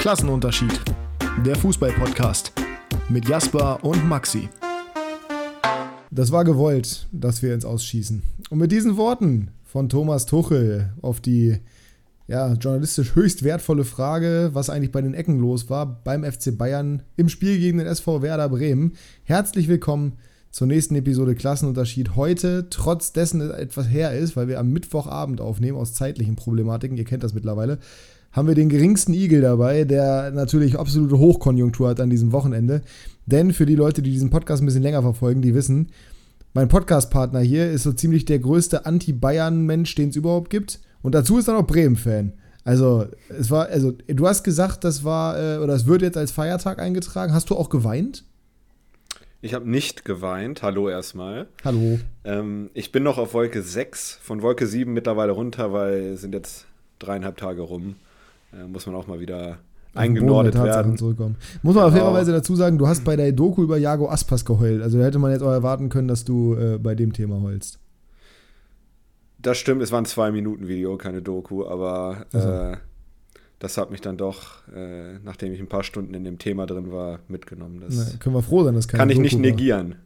Klassenunterschied. Der Fußball-Podcast mit Jasper und Maxi. Das war gewollt, dass wir ins Ausschießen. Und mit diesen Worten von Thomas Tuchel auf die ja, journalistisch höchst wertvolle Frage, was eigentlich bei den Ecken los war beim FC Bayern im Spiel gegen den SV Werder Bremen. Herzlich willkommen zur nächsten Episode Klassenunterschied. Heute, trotz dessen es etwas her ist, weil wir am Mittwochabend aufnehmen, aus zeitlichen Problematiken, ihr kennt das mittlerweile, haben wir den geringsten Igel dabei, der natürlich absolute Hochkonjunktur hat an diesem Wochenende. Denn für die Leute, die diesen Podcast ein bisschen länger verfolgen, die wissen, mein Podcast-Partner hier ist so ziemlich der größte Anti-Bayern-Mensch, den es überhaupt gibt. Und dazu ist er noch Bremen-Fan. Also, es war, also, du hast gesagt, das war, äh, oder es wird jetzt als Feiertag eingetragen. Hast du auch geweint? Ich habe nicht geweint. Hallo erstmal. Hallo. Ähm, ich bin noch auf Wolke 6, von Wolke 7 mittlerweile runter, weil es sind jetzt dreieinhalb Tage rum. Äh, muss man auch mal wieder eingenordet werden. Zurückkommen. Muss man genau. fairerweise dazu sagen, du hast bei der Doku über Jago Aspas geheult. Also da hätte man jetzt auch erwarten können, dass du äh, bei dem Thema heulst. Das stimmt, es war ein Zwei-Minuten-Video, keine Doku, aber also. äh, das hat mich dann doch, äh, nachdem ich ein paar Stunden in dem Thema drin war, mitgenommen. Das Na, können wir froh sein, dass keine Kann ich Doku nicht negieren. War.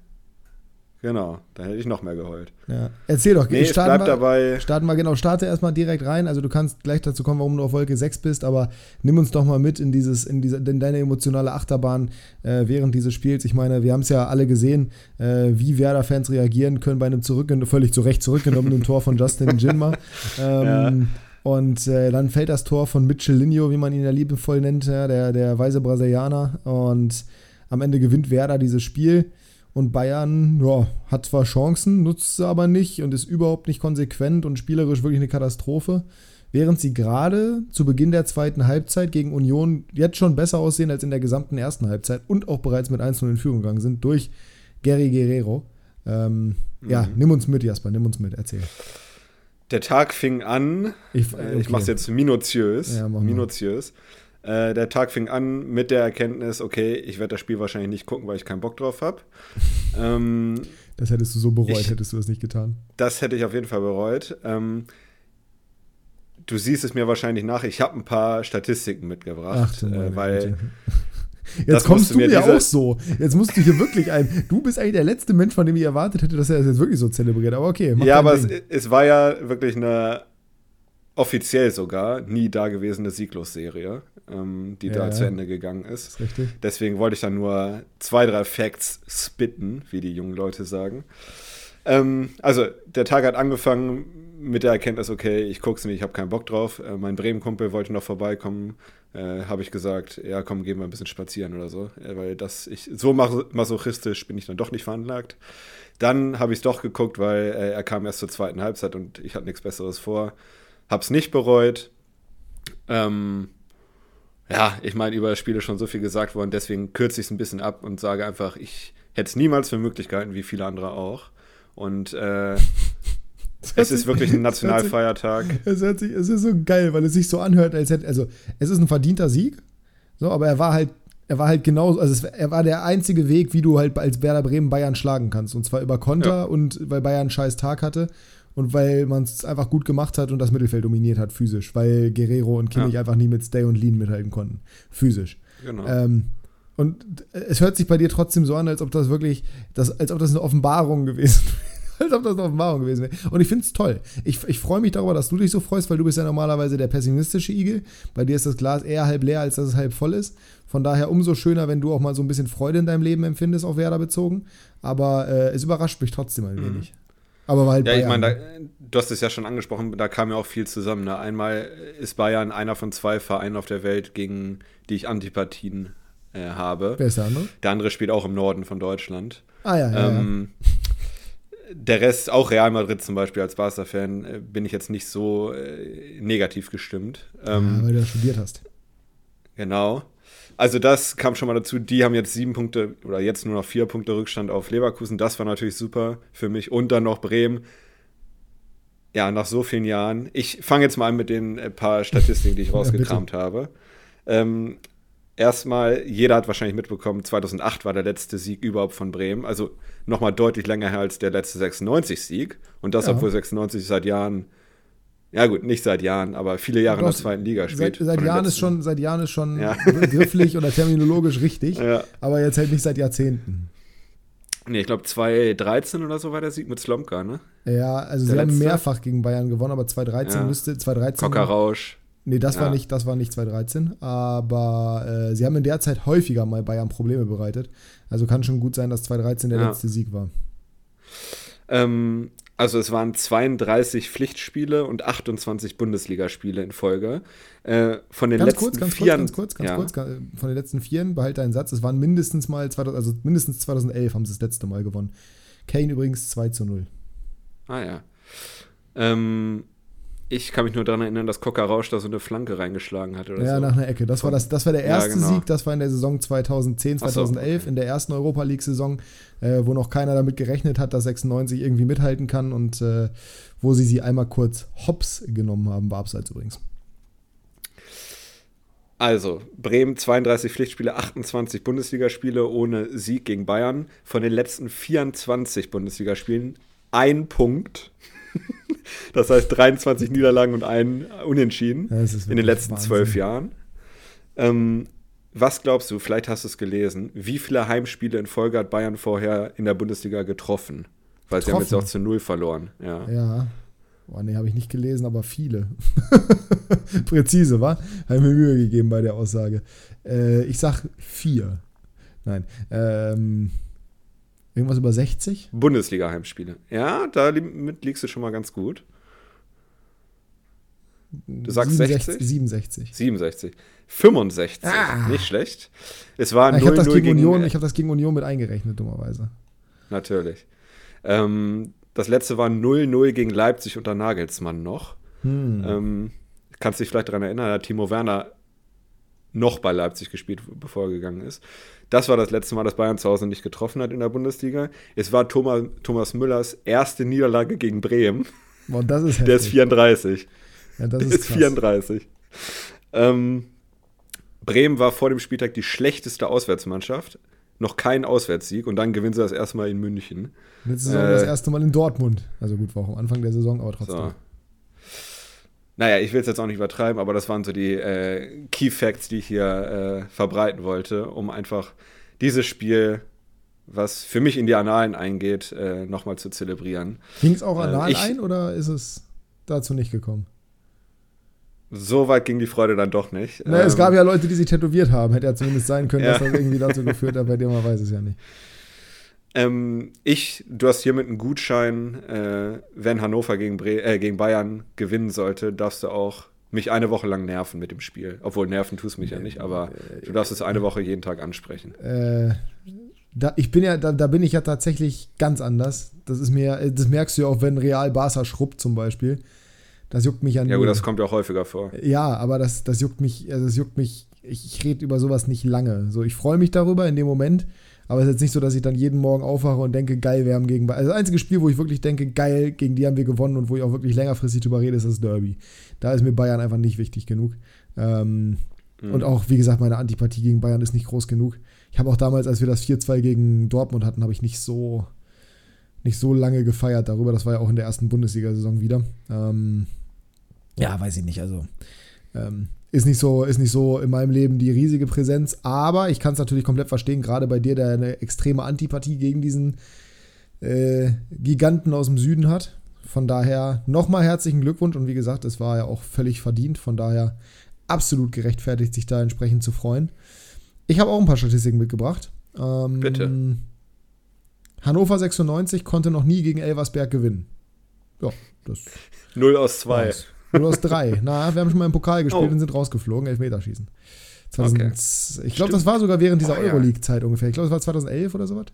Genau, da hätte ich noch mehr geheult. Ja. Erzähl doch, nee, starten, wir, dabei. starten wir genau, starte erstmal direkt rein. Also du kannst gleich dazu kommen, warum du auf Wolke 6 bist, aber nimm uns doch mal mit in dieses, in diese, in deine emotionale Achterbahn äh, während dieses Spiels. Ich meine, wir haben es ja alle gesehen, äh, wie Werder-Fans reagieren können bei einem zurückgen völlig zu Recht zurückgenommenen Tor von Justin Jinma. Ähm, ja. Und äh, dann fällt das Tor von Mitchell Linho, wie man ihn ja liebevoll nennt, ja, der, der weise Brasilianer. Und am Ende gewinnt Werder dieses Spiel. Und Bayern ja, hat zwar Chancen, nutzt sie aber nicht und ist überhaupt nicht konsequent und spielerisch wirklich eine Katastrophe. Während sie gerade zu Beginn der zweiten Halbzeit gegen Union jetzt schon besser aussehen als in der gesamten ersten Halbzeit und auch bereits mit 1-0 in Führung gegangen sind durch Gary Guerrero. Ähm, mhm. Ja, nimm uns mit, Jasper, nimm uns mit, erzähl. Der Tag fing an, ich, äh, okay. ich mache es jetzt minutiös, ja, minutiös. Äh, der Tag fing an mit der Erkenntnis, okay, ich werde das Spiel wahrscheinlich nicht gucken, weil ich keinen Bock drauf habe. ähm, das hättest du so bereut, ich, hättest du das nicht getan. Das hätte ich auf jeden Fall bereut. Ähm, du siehst es mir wahrscheinlich nach. Ich habe ein paar Statistiken mitgebracht, Ach, äh, weil. Jetzt kommst du mir auch so. Jetzt musst du hier wirklich ein. Du bist eigentlich der letzte Mensch, von dem ich erwartet hätte, dass er das jetzt wirklich so zelebriert. Aber okay. Ja, aber es, es, war ja wirklich eine offiziell sogar nie dagewesene Sieglos-Serie ähm, die ja, da zu Ende gegangen ist. ist. Deswegen wollte ich dann nur zwei, drei Facts spitten, wie die jungen Leute sagen. Ähm, also, der Tag hat angefangen mit der Erkenntnis, okay, ich gucke es nicht, ich habe keinen Bock drauf. Äh, mein Bremen-Kumpel wollte noch vorbeikommen. Äh, habe ich gesagt, ja, komm, gehen wir ein bisschen spazieren oder so. Äh, weil das, ich, so masochistisch bin ich dann doch nicht veranlagt. Dann habe ich es doch geguckt, weil äh, er kam erst zur zweiten Halbzeit und ich hatte nichts Besseres vor. Hab's nicht bereut. Ähm, ja, ich meine, über das Spiel ist schon so viel gesagt worden, deswegen kürze ich es ein bisschen ab und sage einfach, ich hätte es niemals für möglich gehalten, wie viele andere auch. Und äh, es ist wirklich ein Nationalfeiertag. Es, hört sich, es ist so geil, weil es sich so anhört, als hätte, also es ist ein verdienter Sieg, so, aber er war halt, er war halt genauso, also es, er war der einzige Weg, wie du halt als Werder Bremen Bayern schlagen kannst. Und zwar über Konter ja. und weil Bayern einen scheiß Tag hatte und weil man es einfach gut gemacht hat und das Mittelfeld dominiert hat, physisch, weil Guerrero und Kimmich ja. einfach nie mit Stay und Lean mithalten konnten, physisch. Genau. Ähm, und es hört sich bei dir trotzdem so an, als ob das wirklich, das, als ob das eine Offenbarung gewesen wäre. als ob das eine Offenbarung gewesen wäre. Und ich finde es toll. Ich, ich freue mich darüber, dass du dich so freust, weil du bist ja normalerweise der pessimistische Igel. Bei dir ist das Glas eher halb leer, als dass es halb voll ist. Von daher umso schöner, wenn du auch mal so ein bisschen Freude in deinem Leben empfindest, auf Werder bezogen. Aber äh, es überrascht mich trotzdem ein mhm. Aber halt ja, ich meine, du hast es ja schon angesprochen, da kam ja auch viel zusammen. Ne? Einmal ist Bayern einer von zwei Vereinen auf der Welt, gegen die ich Antipathien äh, habe. Wer ist der andere? Der andere spielt auch im Norden von Deutschland. Ah ja, ja, ähm, ja. Der Rest, auch Real Madrid zum Beispiel als Barca-Fan, äh, bin ich jetzt nicht so äh, negativ gestimmt. Ähm, ja, weil du ja studiert hast. Genau. Also das kam schon mal dazu. Die haben jetzt sieben Punkte oder jetzt nur noch vier Punkte Rückstand auf Leverkusen. Das war natürlich super für mich. Und dann noch Bremen. Ja, nach so vielen Jahren. Ich fange jetzt mal an mit den äh, paar Statistiken, die ich rausgekramt ja, habe. Ähm, erstmal, jeder hat wahrscheinlich mitbekommen, 2008 war der letzte Sieg überhaupt von Bremen. Also nochmal deutlich länger her als der letzte 96-Sieg. Und das, ja. obwohl 96 seit Jahren ja gut, nicht seit Jahren, aber viele Jahre Doch, in der zweiten Liga spielt. Seit, seit Jahren, ist schon, seit Jahren ist schon ja. begrifflich oder terminologisch richtig, ja. aber jetzt halt nicht seit Jahrzehnten. Nee, ich glaube 2013 oder so war der Sieg mit Slomka, ne? Ja, also der sie letzte? haben mehrfach gegen Bayern gewonnen, aber 2013 ja. müsste 2013 Kockerrausch. Nee, das ja. war nicht, das war nicht 2013, aber äh, sie haben in der Zeit häufiger mal Bayern Probleme bereitet. Also kann schon gut sein, dass 2013 der letzte Sieg war. Ähm, also es waren 32 Pflichtspiele und 28 Bundesligaspiele in Folge. Äh, von den ganz letzten kurz, ganz vier, kurz, ganz kurz, ganz ja. kurz, von den letzten vier, behalte einen Satz, es waren mindestens mal, 2000, also mindestens 2011 haben sie das letzte Mal gewonnen. Kane übrigens 2 zu 0. Ah ja. Ähm, ich kann mich nur daran erinnern, dass Coca Rausch da so eine Flanke reingeschlagen hat. Oder ja, so. nach einer Ecke. Das war, das, das war der erste ja, genau. Sieg, das war in der Saison 2010, 2011, so, okay. in der ersten Europa League-Saison, äh, wo noch keiner damit gerechnet hat, dass 96 irgendwie mithalten kann und äh, wo sie sie einmal kurz hops genommen haben, war abseits übrigens. Also, Bremen 32 Pflichtspiele, 28 Bundesligaspiele ohne Sieg gegen Bayern. Von den letzten 24 Bundesligaspielen ein Punkt. Das heißt 23 Niederlagen und ein Unentschieden in den letzten zwölf Jahren. Ähm, was glaubst du, vielleicht hast du es gelesen, wie viele Heimspiele in Folge hat Bayern vorher in der Bundesliga getroffen? Weil getroffen? sie haben jetzt auch zu null verloren. Ja. ja. Boah, nee, habe ich nicht gelesen, aber viele. Präzise, wa? Habe mir Mühe gegeben bei der Aussage. Äh, ich sag vier. Nein. Ähm, Irgendwas über 60? Bundesliga-Heimspiele. Ja, damit liegst du schon mal ganz gut. Du sagst 67, 60? 67. 67. 65. Ah. Nicht schlecht. Es war ja, ich habe das, gegen Union, hab das gegen Union mit eingerechnet, dummerweise. Natürlich. Ähm, das letzte war 0-0 gegen Leipzig unter Nagelsmann noch. Hm. Ähm, kannst dich vielleicht daran erinnern, da hat Timo Werner noch bei Leipzig gespielt, bevor er gegangen ist. Das war das letzte Mal, dass Bayern zu Hause nicht getroffen hat in der Bundesliga. Es war Thomas, Thomas Müllers erste Niederlage gegen Bremen. Boah, das ist Der ist 34. Ja, das ist, ist 34. Ähm, Bremen war vor dem Spieltag die schlechteste Auswärtsmannschaft. Noch kein Auswärtssieg und dann gewinnen sie das erste Mal in München. Letzte Saison äh, das erste Mal in Dortmund. Also gut, war auch am Anfang der Saison, aber trotzdem. So. Naja, ich will es jetzt auch nicht übertreiben, aber das waren so die äh, Key Facts, die ich hier äh, verbreiten wollte, um einfach dieses Spiel, was für mich in die Annalen eingeht, äh, nochmal zu zelebrieren. Ging es auch anal ich, ein oder ist es dazu nicht gekommen? So weit ging die Freude dann doch nicht. Na, ähm, es gab ja Leute, die sich tätowiert haben. Hätte ja zumindest sein können, ja. dass das irgendwie dazu geführt hat, bei dir man weiß es ja nicht. Ähm, ich, du hast hiermit einen Gutschein, äh, wenn Hannover gegen, Bre äh, gegen Bayern gewinnen sollte, darfst du auch mich eine Woche lang nerven mit dem Spiel. Obwohl nerven tust mich ja nicht, aber du darfst es eine Woche jeden Tag ansprechen. Äh, da, ich bin ja, da, da, bin ich ja tatsächlich ganz anders. Das ist mir, das merkst du ja auch, wenn Real Barca schrubbt zum Beispiel. Das juckt mich ja nicht. Ja gut, das kommt ja auch häufiger vor. Ja, aber das, das juckt mich, also das juckt mich, ich, ich rede über sowas nicht lange. So, ich freue mich darüber in dem Moment. Aber es ist jetzt nicht so, dass ich dann jeden Morgen aufwache und denke, geil, wir haben gegen. Also das einzige Spiel, wo ich wirklich denke, geil, gegen die haben wir gewonnen und wo ich auch wirklich längerfristig drüber rede, ist das Derby. Da ist mir Bayern einfach nicht wichtig genug. Ähm, mhm. Und auch, wie gesagt, meine Antipathie gegen Bayern ist nicht groß genug. Ich habe auch damals, als wir das 4-2 gegen Dortmund hatten, habe ich nicht so, nicht so lange gefeiert darüber. Das war ja auch in der ersten Bundesliga-Saison wieder. Ähm, ja, weiß ich nicht. Also ähm, ist nicht so, ist nicht so in meinem Leben die riesige Präsenz, aber ich kann es natürlich komplett verstehen, gerade bei dir, der eine extreme Antipathie gegen diesen äh, Giganten aus dem Süden hat. Von daher nochmal herzlichen Glückwunsch und wie gesagt, es war ja auch völlig verdient, von daher absolut gerechtfertigt, sich da entsprechend zu freuen. Ich habe auch ein paar Statistiken mitgebracht. Ähm, Bitte. Hannover 96 konnte noch nie gegen Elversberg gewinnen. Ja, das. 0 aus 2. Du hast drei. Na, wir haben schon mal im Pokal gespielt oh. und sind rausgeflogen, Elfmeterschießen. 2000, okay. Ich glaube, das war sogar während dieser oh, Euroleague-Zeit ungefähr. Ich glaube, das war 2011 oder sowas.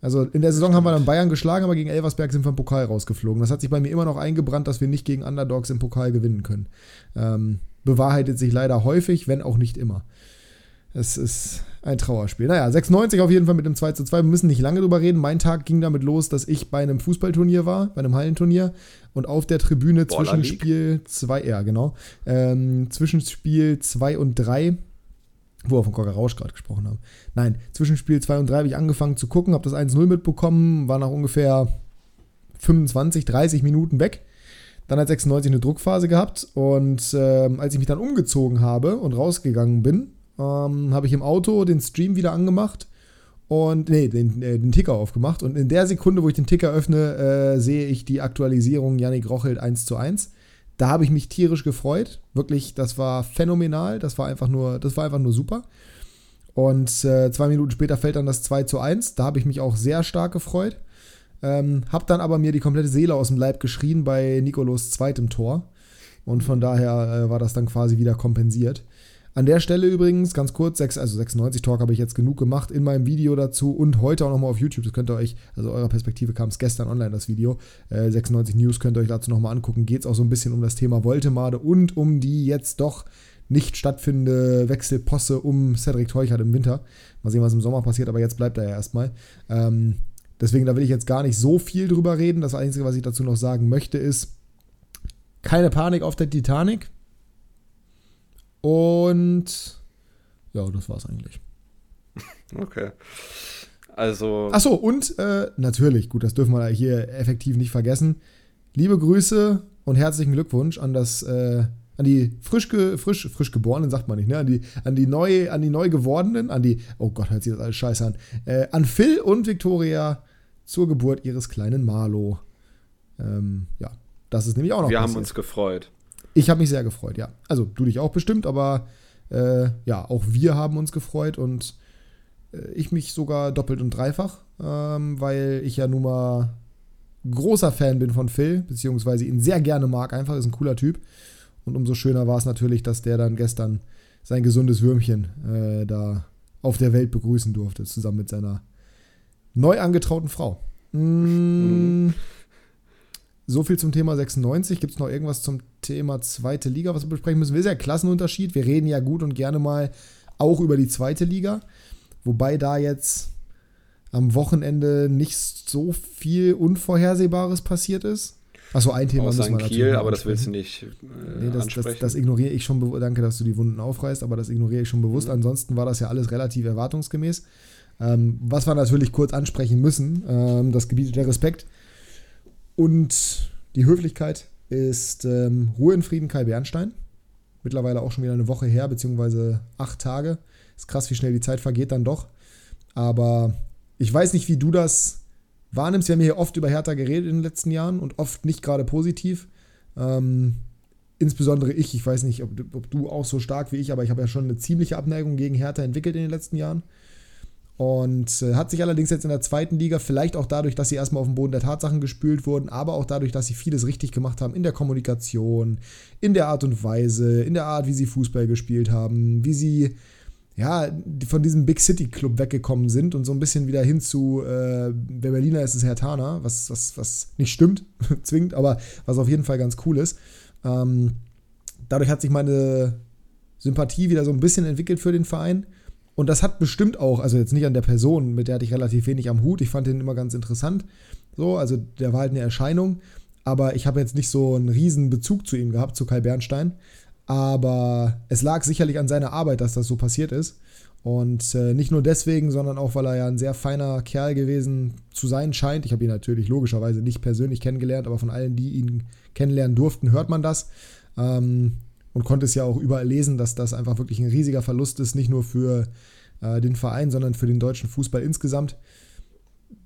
Also in der Saison haben wir dann Bayern geschlagen, aber gegen Elversberg sind wir im Pokal rausgeflogen. Das hat sich bei mir immer noch eingebrannt, dass wir nicht gegen Underdogs im Pokal gewinnen können. Ähm, bewahrheitet sich leider häufig, wenn auch nicht immer. Es ist ein Trauerspiel. Naja, 96 auf jeden Fall mit dem 2 zu 2. Wir müssen nicht lange drüber reden. Mein Tag ging damit los, dass ich bei einem Fußballturnier war, bei einem Hallenturnier und auf der Tribüne zwischen Spiel 2, ja genau, ähm, zwischen Spiel 2 und 3, wo wir von Cocker Rausch gerade gesprochen haben. Nein, zwischen Spiel 2 und 3 habe ich angefangen zu gucken, habe das 1-0 mitbekommen, war nach ungefähr 25, 30 Minuten weg. Dann hat 96 eine Druckphase gehabt und äh, als ich mich dann umgezogen habe und rausgegangen bin, ähm, habe ich im Auto den Stream wieder angemacht und nee, den, äh, den Ticker aufgemacht. Und in der Sekunde, wo ich den Ticker öffne, äh, sehe ich die Aktualisierung Yannick Rochelt 1 zu 1. Da habe ich mich tierisch gefreut. Wirklich, das war phänomenal. Das war einfach nur, das war einfach nur super. Und äh, zwei Minuten später fällt dann das 2 zu 1. Da habe ich mich auch sehr stark gefreut. Ähm, hab dann aber mir die komplette Seele aus dem Leib geschrien bei Nikolos zweitem Tor. Und von daher äh, war das dann quasi wieder kompensiert. An der Stelle übrigens, ganz kurz, 6, also 96 Talk habe ich jetzt genug gemacht in meinem Video dazu und heute auch nochmal auf YouTube. Das könnt ihr euch, also eurer Perspektive kam es gestern online, das Video. Äh, 96 News könnt ihr euch dazu nochmal angucken. Geht es auch so ein bisschen um das Thema Voltemade und um die jetzt doch nicht stattfindende Wechselposse um Cedric Teuchert im Winter. Mal sehen, was im Sommer passiert, aber jetzt bleibt er ja erstmal. Ähm, Deswegen, da will ich jetzt gar nicht so viel drüber reden. Das Einzige, was ich dazu noch sagen möchte, ist, keine Panik auf der Titanic. Und ja, das war's eigentlich. Okay. Also. Achso, und äh, natürlich, gut, das dürfen wir hier effektiv nicht vergessen. Liebe Grüße und herzlichen Glückwunsch an das, äh, an die frisch, ge, frisch, frisch geborenen, sagt man nicht, ne? An die, an die neu, an die neu gewordenen, an die, oh Gott, hört sich das alles scheiße an. Äh, an Phil und Victoria zur Geburt ihres kleinen Marlo. Ähm, ja, das ist nämlich auch noch. Wir passiert. haben uns gefreut. Ich habe mich sehr gefreut, ja. Also du dich auch bestimmt, aber äh, ja, auch wir haben uns gefreut und äh, ich mich sogar doppelt und dreifach, ähm, weil ich ja nun mal großer Fan bin von Phil, beziehungsweise ihn sehr gerne mag, einfach ist ein cooler Typ. Und umso schöner war es natürlich, dass der dann gestern sein gesundes Würmchen äh, da auf der Welt begrüßen durfte, zusammen mit seiner neu angetrauten Frau. Mm, so viel zum Thema 96. Gibt es noch irgendwas zum Thema zweite Liga, was wir besprechen müssen? Wir sind ja Klassenunterschied. Wir reden ja gut und gerne mal auch über die zweite Liga. Wobei da jetzt am Wochenende nicht so viel Unvorhersehbares passiert ist. Achso, ein Thema muss man Kiel, aber das willst du nicht äh, nee, das, das, das, ignoriere ich schon. Danke, dass du die Wunden aufreißt, aber das ignoriere ich schon bewusst. Mhm. Ansonsten war das ja alles relativ erwartungsgemäß. Ähm, was wir natürlich kurz ansprechen müssen, ähm, das Gebiet der Respekt und die Höflichkeit ist ähm, Ruhe in Frieden Kai Bernstein. Mittlerweile auch schon wieder eine Woche her, beziehungsweise acht Tage. Ist krass, wie schnell die Zeit vergeht dann doch. Aber ich weiß nicht, wie du das wahrnimmst. Wir haben hier oft über Hertha geredet in den letzten Jahren und oft nicht gerade positiv. Ähm, insbesondere ich, ich weiß nicht, ob, ob, du auch so stark wie ich, aber ich habe ja schon eine ziemliche Abneigung gegen Hertha entwickelt in den letzten Jahren. Und äh, hat sich allerdings jetzt in der zweiten Liga, vielleicht auch dadurch, dass sie erstmal auf den Boden der Tatsachen gespült wurden, aber auch dadurch, dass sie vieles richtig gemacht haben in der Kommunikation, in der Art und Weise, in der Art, wie sie Fußball gespielt haben, wie sie ja, von diesem Big City Club weggekommen sind und so ein bisschen wieder hin zu, äh, der Berliner ist es Herr Tana, was, was, was nicht stimmt, zwingend, aber was auf jeden Fall ganz cool ist. Ähm, dadurch hat sich meine Sympathie wieder so ein bisschen entwickelt für den Verein. Und das hat bestimmt auch, also jetzt nicht an der Person, mit der hatte ich relativ wenig am Hut. Ich fand den immer ganz interessant. So, also der war halt eine Erscheinung. Aber ich habe jetzt nicht so einen riesen Bezug zu ihm gehabt, zu Kai Bernstein. Aber es lag sicherlich an seiner Arbeit, dass das so passiert ist. Und äh, nicht nur deswegen, sondern auch, weil er ja ein sehr feiner Kerl gewesen zu sein scheint. Ich habe ihn natürlich logischerweise nicht persönlich kennengelernt, aber von allen, die ihn kennenlernen durften, hört man das. Ähm, und konnte es ja auch überall lesen, dass das einfach wirklich ein riesiger Verlust ist, nicht nur für äh, den Verein, sondern für den deutschen Fußball insgesamt.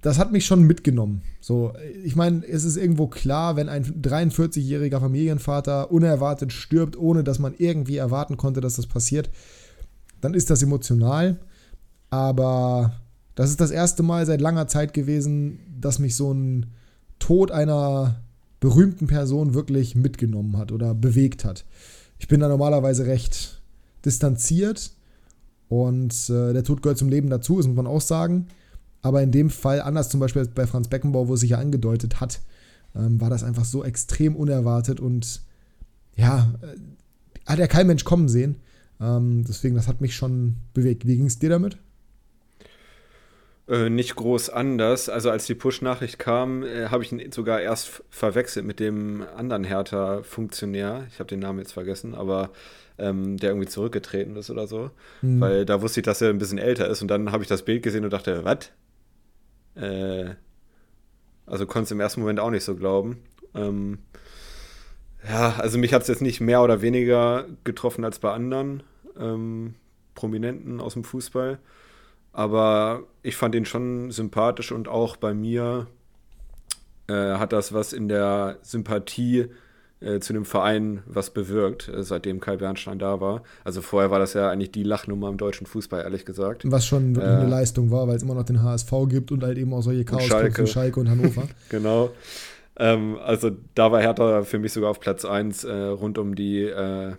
Das hat mich schon mitgenommen. So, ich meine, es ist irgendwo klar, wenn ein 43-jähriger Familienvater unerwartet stirbt, ohne dass man irgendwie erwarten konnte, dass das passiert, dann ist das emotional. Aber das ist das erste Mal seit langer Zeit gewesen, dass mich so ein Tod einer berühmten Person wirklich mitgenommen hat oder bewegt hat ich bin da normalerweise recht distanziert und äh, der Tod gehört zum Leben dazu, das muss man auch sagen. Aber in dem Fall, anders zum Beispiel bei Franz Beckenbauer, wo es sich ja angedeutet hat, ähm, war das einfach so extrem unerwartet und ja, äh, hat ja kein Mensch kommen sehen. Ähm, deswegen, das hat mich schon bewegt. Wie ging es dir damit? Äh, nicht groß anders. Also als die Push-Nachricht kam, äh, habe ich ihn sogar erst verwechselt mit dem anderen Hertha-Funktionär. Ich habe den Namen jetzt vergessen, aber ähm, der irgendwie zurückgetreten ist oder so. Mhm. Weil da wusste ich, dass er ein bisschen älter ist und dann habe ich das Bild gesehen und dachte, was? Äh, also konnte es im ersten Moment auch nicht so glauben. Ähm, Ja, also mich hat es jetzt nicht mehr oder weniger getroffen als bei anderen ähm, Prominenten aus dem Fußball. Aber ich fand ihn schon sympathisch und auch bei mir äh, hat das was in der Sympathie äh, zu dem Verein was bewirkt, äh, seitdem Kai Bernstein da war. Also vorher war das ja eigentlich die Lachnummer im deutschen Fußball, ehrlich gesagt. Was schon wirklich eine äh, Leistung war, weil es immer noch den HSV gibt und halt eben auch solche Chaos Schalke. Schalke und Hannover. genau. Ähm, also da war Hertha für mich sogar auf Platz 1 äh, rund um die äh,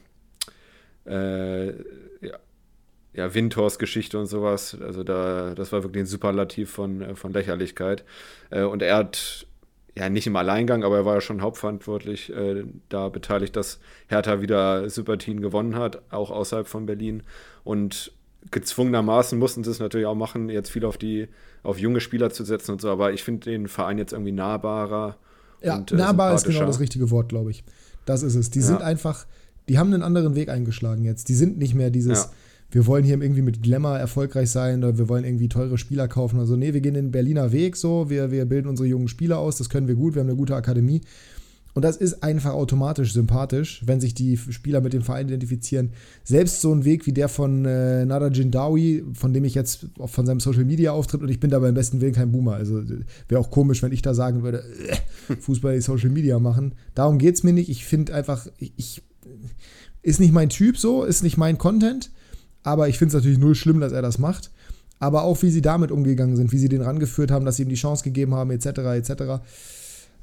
ja, Wintors Geschichte und sowas. Also da, das war wirklich ein Superlativ von, von Lächerlichkeit. Äh, und er hat ja nicht im Alleingang, aber er war ja schon hauptverantwortlich äh, da beteiligt, dass Hertha wieder Sympathien gewonnen hat, auch außerhalb von Berlin. Und gezwungenermaßen mussten sie es natürlich auch machen, jetzt viel auf die, auf junge Spieler zu setzen und so, aber ich finde den Verein jetzt irgendwie nahbarer ja, und, äh, nahbar ist genau das richtige Wort, glaube ich. Das ist es. Die ja. sind einfach, die haben einen anderen Weg eingeschlagen jetzt. Die sind nicht mehr dieses, ja. Wir wollen hier irgendwie mit Glamour erfolgreich sein oder wir wollen irgendwie teure Spieler kaufen oder so. Nee, wir gehen den Berliner Weg so, wir, wir bilden unsere jungen Spieler aus, das können wir gut, wir haben eine gute Akademie. Und das ist einfach automatisch sympathisch, wenn sich die Spieler mit dem Verein identifizieren. Selbst so ein Weg wie der von äh, Nada Jindawi, von dem ich jetzt von seinem Social Media auftritt und ich bin dabei im besten Willen kein Boomer. Also wäre auch komisch, wenn ich da sagen würde, äh, Fußball Social Media machen. Darum geht es mir nicht. Ich finde einfach, ich, ich, ist nicht mein Typ so, ist nicht mein Content. Aber ich finde es natürlich null schlimm, dass er das macht. Aber auch wie sie damit umgegangen sind, wie sie den rangeführt haben, dass sie ihm die Chance gegeben haben, etc., etc.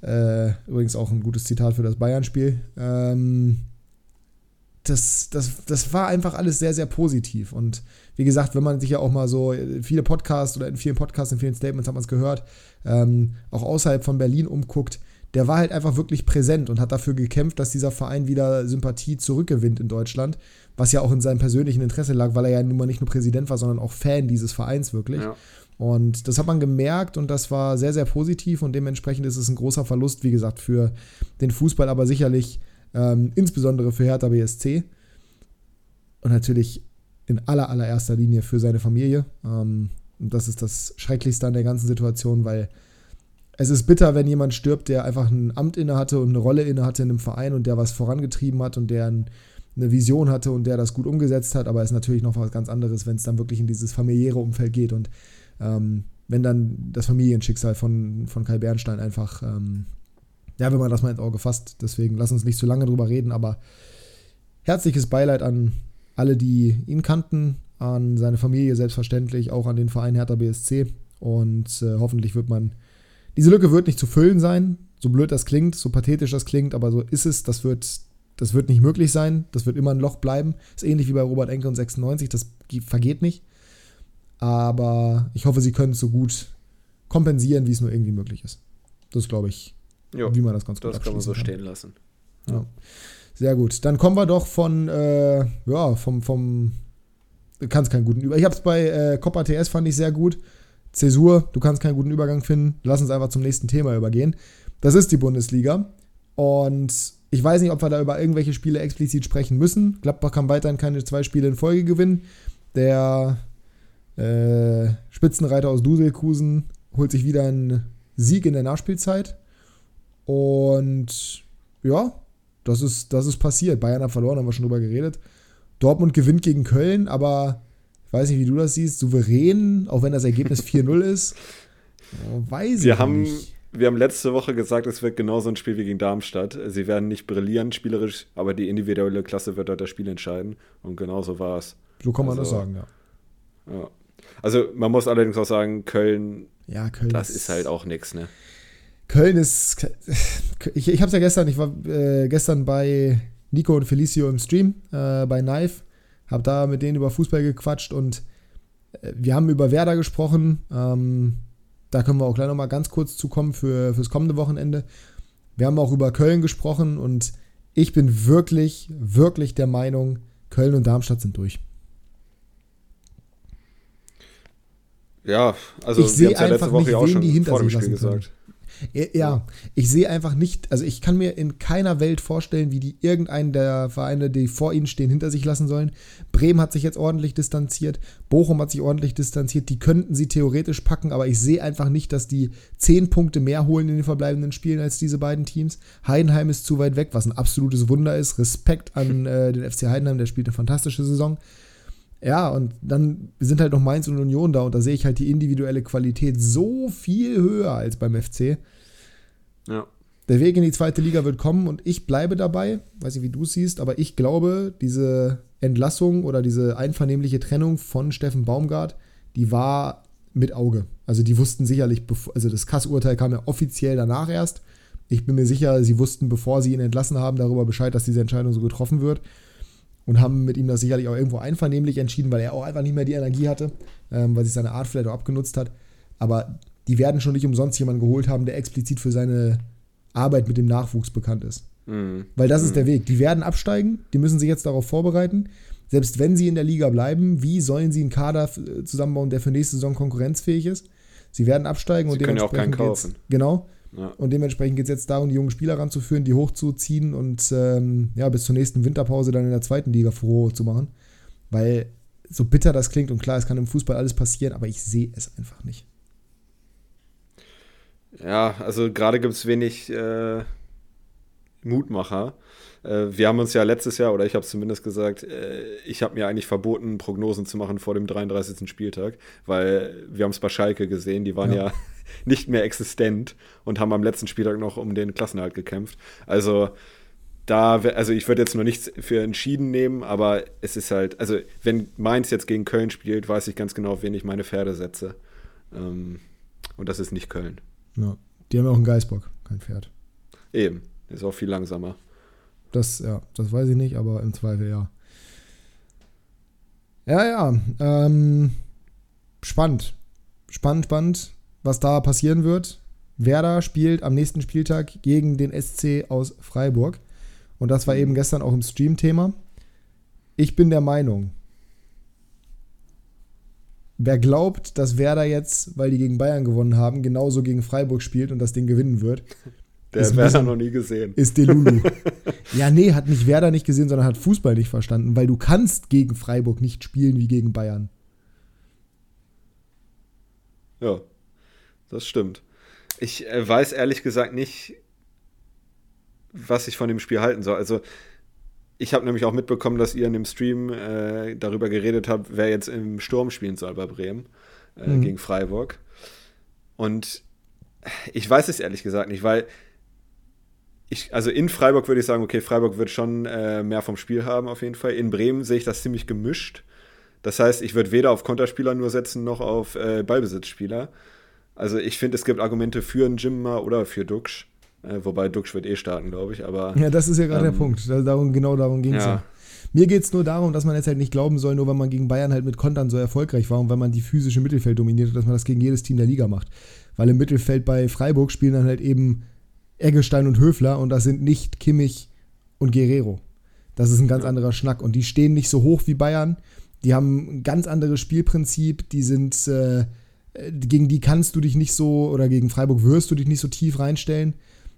Äh, übrigens auch ein gutes Zitat für das Bayern-Spiel. Ähm, das, das, das war einfach alles sehr, sehr positiv. Und wie gesagt, wenn man sich ja auch mal so viele Podcasts oder in vielen Podcasts, in vielen Statements hat man es gehört, ähm, auch außerhalb von Berlin umguckt, der war halt einfach wirklich präsent und hat dafür gekämpft, dass dieser Verein wieder Sympathie zurückgewinnt in Deutschland, was ja auch in seinem persönlichen Interesse lag, weil er ja nun mal nicht nur Präsident war, sondern auch Fan dieses Vereins wirklich. Ja. Und das hat man gemerkt und das war sehr, sehr positiv und dementsprechend ist es ein großer Verlust, wie gesagt, für den Fußball, aber sicherlich ähm, insbesondere für Hertha BSC und natürlich in aller, allererster Linie für seine Familie. Ähm, und das ist das Schrecklichste an der ganzen Situation, weil es ist bitter, wenn jemand stirbt, der einfach ein Amt inne hatte und eine Rolle inne hatte in einem Verein und der was vorangetrieben hat und der ein, eine Vision hatte und der das gut umgesetzt hat, aber es ist natürlich noch was ganz anderes, wenn es dann wirklich in dieses familiäre Umfeld geht und ähm, wenn dann das Familienschicksal von, von Kai Bernstein einfach, ähm, ja, wenn man das mal ins Auge fasst. Deswegen lass uns nicht zu lange drüber reden, aber herzliches Beileid an alle, die ihn kannten, an seine Familie selbstverständlich, auch an den Verein Hertha BSC. Und äh, hoffentlich wird man, diese Lücke wird nicht zu füllen sein, so blöd das klingt, so pathetisch das klingt, aber so ist es. Das wird, das wird nicht möglich sein. Das wird immer ein Loch bleiben. Ist ähnlich wie bei Robert Enke und 96, das vergeht nicht. Aber ich hoffe, sie können es so gut kompensieren, wie es nur irgendwie möglich ist. Das glaube ich, jo, wie man das ganz gut Das kann man so kann. stehen lassen. Ja. Sehr gut. Dann kommen wir doch von, äh, ja, vom, vom, du kannst keinen guten Übergang. Ich habe es bei äh, Copa TS fand ich sehr gut. Zäsur, du kannst keinen guten Übergang finden. Lass uns einfach zum nächsten Thema übergehen. Das ist die Bundesliga. Und ich weiß nicht, ob wir da über irgendwelche Spiele explizit sprechen müssen. Gladbach kann weiterhin keine zwei Spiele in Folge gewinnen. Der äh, Spitzenreiter aus Duselkusen holt sich wieder einen Sieg in der Nachspielzeit. Und ja, das ist, das ist passiert. Bayern hat verloren, haben wir schon drüber geredet. Dortmund gewinnt gegen Köln, aber ich weiß nicht, wie du das siehst, souverän, auch wenn das Ergebnis 4-0 ist. Weiß wir ich haben, nicht. Wir haben letzte Woche gesagt, es wird genauso ein Spiel wie gegen Darmstadt. Sie werden nicht brillieren spielerisch, aber die individuelle Klasse wird dort das Spiel entscheiden. Und genauso war es. So kann man also, das sagen, ja. Ja. Also man muss allerdings auch sagen, Köln, ja, Köln das ist, ist halt auch nichts, ne? Köln ist, ich, ich habe es ja gestern, ich war äh, gestern bei Nico und Felicio im Stream äh, bei Knife, habe da mit denen über Fußball gequatscht und äh, wir haben über Werder gesprochen. Ähm, da können wir auch gleich nochmal ganz kurz zukommen für, fürs kommende Wochenende. Wir haben auch über Köln gesprochen und ich bin wirklich, wirklich der Meinung, Köln und Darmstadt sind durch. Ja, also ich sehe ja einfach nicht, Woche wen die hinter sich lassen gesagt. Ja, ich sehe einfach nicht, also ich kann mir in keiner Welt vorstellen, wie die irgendeinen der Vereine, die vor ihnen stehen, hinter sich lassen sollen. Bremen hat sich jetzt ordentlich distanziert, Bochum hat sich ordentlich distanziert, die könnten sie theoretisch packen, aber ich sehe einfach nicht, dass die zehn Punkte mehr holen in den verbleibenden Spielen als diese beiden Teams. Heidenheim ist zu weit weg, was ein absolutes Wunder ist. Respekt an äh, den FC Heidenheim, der spielt eine fantastische Saison. Ja, und dann sind halt noch Mainz und Union da und da sehe ich halt die individuelle Qualität so viel höher als beim FC. Ja. Der Weg in die zweite Liga wird kommen und ich bleibe dabei, weiß nicht, wie du es siehst, aber ich glaube, diese Entlassung oder diese einvernehmliche Trennung von Steffen Baumgart, die war mit Auge. Also die wussten sicherlich, also das Kassurteil kam ja offiziell danach erst. Ich bin mir sicher, sie wussten, bevor sie ihn entlassen haben, darüber Bescheid, dass diese Entscheidung so getroffen wird und haben mit ihm das sicherlich auch irgendwo einvernehmlich entschieden, weil er auch einfach nicht mehr die Energie hatte, ähm, weil sich seine Art vielleicht auch abgenutzt hat. Aber die werden schon nicht umsonst jemanden geholt haben, der explizit für seine Arbeit mit dem Nachwuchs bekannt ist. Mhm. Weil das mhm. ist der Weg. Die werden absteigen, die müssen sich jetzt darauf vorbereiten. Selbst wenn sie in der Liga bleiben, wie sollen sie einen Kader zusammenbauen, der für nächste Saison konkurrenzfähig ist? Sie werden absteigen sie und können ja auch keinen kaufen. Genau. Ja. Und dementsprechend geht es jetzt darum, die jungen Spieler ranzuführen, die hochzuziehen und ähm, ja, bis zur nächsten Winterpause dann in der zweiten Liga froh zu machen. Weil so bitter das klingt und klar, es kann im Fußball alles passieren, aber ich sehe es einfach nicht. Ja, also gerade gibt es wenig äh, Mutmacher. Äh, wir haben uns ja letztes Jahr, oder ich habe es zumindest gesagt, äh, ich habe mir eigentlich verboten, Prognosen zu machen vor dem 33. Spieltag, weil wir haben es bei Schalke gesehen, die waren ja, ja nicht mehr existent und haben am letzten Spieltag noch um den Klassenerhalt gekämpft. Also da, also ich würde jetzt noch nichts für entschieden nehmen, aber es ist halt, also wenn Mainz jetzt gegen Köln spielt, weiß ich ganz genau, auf wen ich meine Pferde setze. Ähm, und das ist nicht Köln. Ja, die haben auch einen Geißbock, kein Pferd. Eben, ist auch viel langsamer. Das, ja, das weiß ich nicht, aber im Zweifel ja. Ja, ja. Ähm, spannend. Spannend, spannend, was da passieren wird. Werder spielt am nächsten Spieltag gegen den SC aus Freiburg. Und das war eben gestern auch im Stream Thema. Ich bin der Meinung, wer glaubt, dass Werder jetzt, weil die gegen Bayern gewonnen haben, genauso gegen Freiburg spielt und das Ding gewinnen wird, der hat Werder noch nie gesehen. Ist Delulu. ja, nee, hat nicht Werder nicht gesehen, sondern hat Fußball nicht verstanden, weil du kannst gegen Freiburg nicht spielen wie gegen Bayern. Ja, das stimmt. Ich äh, weiß ehrlich gesagt nicht, was ich von dem Spiel halten soll. Also, ich habe nämlich auch mitbekommen, dass ihr in dem Stream äh, darüber geredet habt, wer jetzt im Sturm spielen soll bei Bremen äh, mhm. gegen Freiburg. Und ich weiß es ehrlich gesagt nicht, weil ich, also in Freiburg würde ich sagen, okay, Freiburg wird schon äh, mehr vom Spiel haben auf jeden Fall. In Bremen sehe ich das ziemlich gemischt. Das heißt, ich würde weder auf Konterspieler nur setzen, noch auf äh, Ballbesitzspieler. Also ich finde, es gibt Argumente für einen Jimmer oder für Duxch. Äh, wobei Duxch wird eh starten, glaube ich. Aber, ja, das ist ja gerade ähm, der Punkt. Darum, genau darum ging es ja. ja. Mir geht es nur darum, dass man jetzt halt nicht glauben soll, nur weil man gegen Bayern halt mit Kontern so erfolgreich war und weil man die physische Mittelfeld dominiert hat, dass man das gegen jedes Team der Liga macht. Weil im Mittelfeld bei Freiburg spielen dann halt eben Eggestein und Höfler und das sind nicht Kimmich und Guerrero. Das ist ein ganz anderer Schnack und die stehen nicht so hoch wie Bayern. Die haben ein ganz anderes Spielprinzip. Die sind, äh, gegen die kannst du dich nicht so, oder gegen Freiburg wirst du dich nicht so tief reinstellen.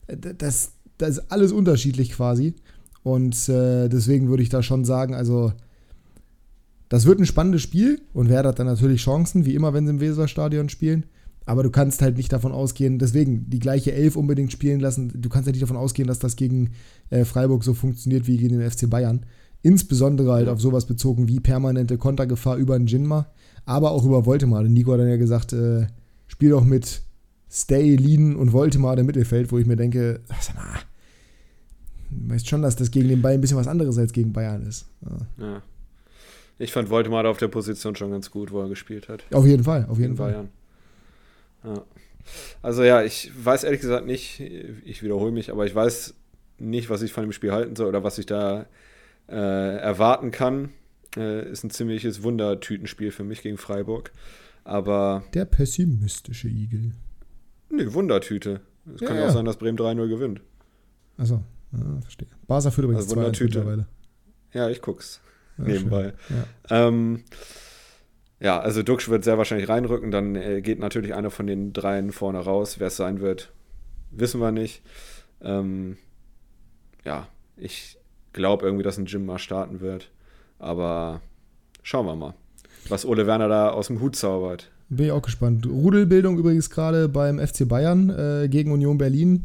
Das, das ist alles unterschiedlich quasi. Und äh, deswegen würde ich da schon sagen, also das wird ein spannendes Spiel und Werder hat dann natürlich Chancen, wie immer, wenn sie im Weserstadion spielen. Aber du kannst halt nicht davon ausgehen, deswegen die gleiche Elf unbedingt spielen lassen. Du kannst halt nicht davon ausgehen, dass das gegen äh, Freiburg so funktioniert wie gegen den FC Bayern. Insbesondere halt auf sowas bezogen wie permanente Kontergefahr über einen Jinma, aber auch über Voltemar. Nico hat dann ja gesagt, äh, spiel doch mit Stay, Lean und Voltemar im Mittelfeld, wo ich mir denke, sag mal, du weißt schon, dass das gegen den Ball ein bisschen was anderes als gegen Bayern ist. Ja. ja. Ich fand Voltemar auf der Position schon ganz gut, wo er gespielt hat. Auf jeden Fall, auf jeden Fall. Bayern. Ja. Also ja, ich weiß ehrlich gesagt nicht, ich wiederhole mich, aber ich weiß nicht, was ich von dem Spiel halten soll oder was ich da äh, erwarten kann. Äh, ist ein ziemliches Wundertütenspiel für mich gegen Freiburg. Aber. Der pessimistische Igel. Nee, Wundertüte. Es ja, kann ja auch sein, dass Bremen 3-0 gewinnt. Achso, ja, verstehe. Barca führt übrigens also Wundertüte. mittlerweile. Ja, ich guck's. Ja, nebenbei. Ja. Ähm, ja, also Duxch wird sehr wahrscheinlich reinrücken, dann äh, geht natürlich einer von den dreien vorne raus. Wer es sein wird, wissen wir nicht. Ähm, ja, ich glaube irgendwie, dass ein Gym mal starten wird. Aber schauen wir mal, was Ole Werner da aus dem Hut zaubert. Bin ich auch gespannt. Rudelbildung übrigens gerade beim FC Bayern äh, gegen Union Berlin.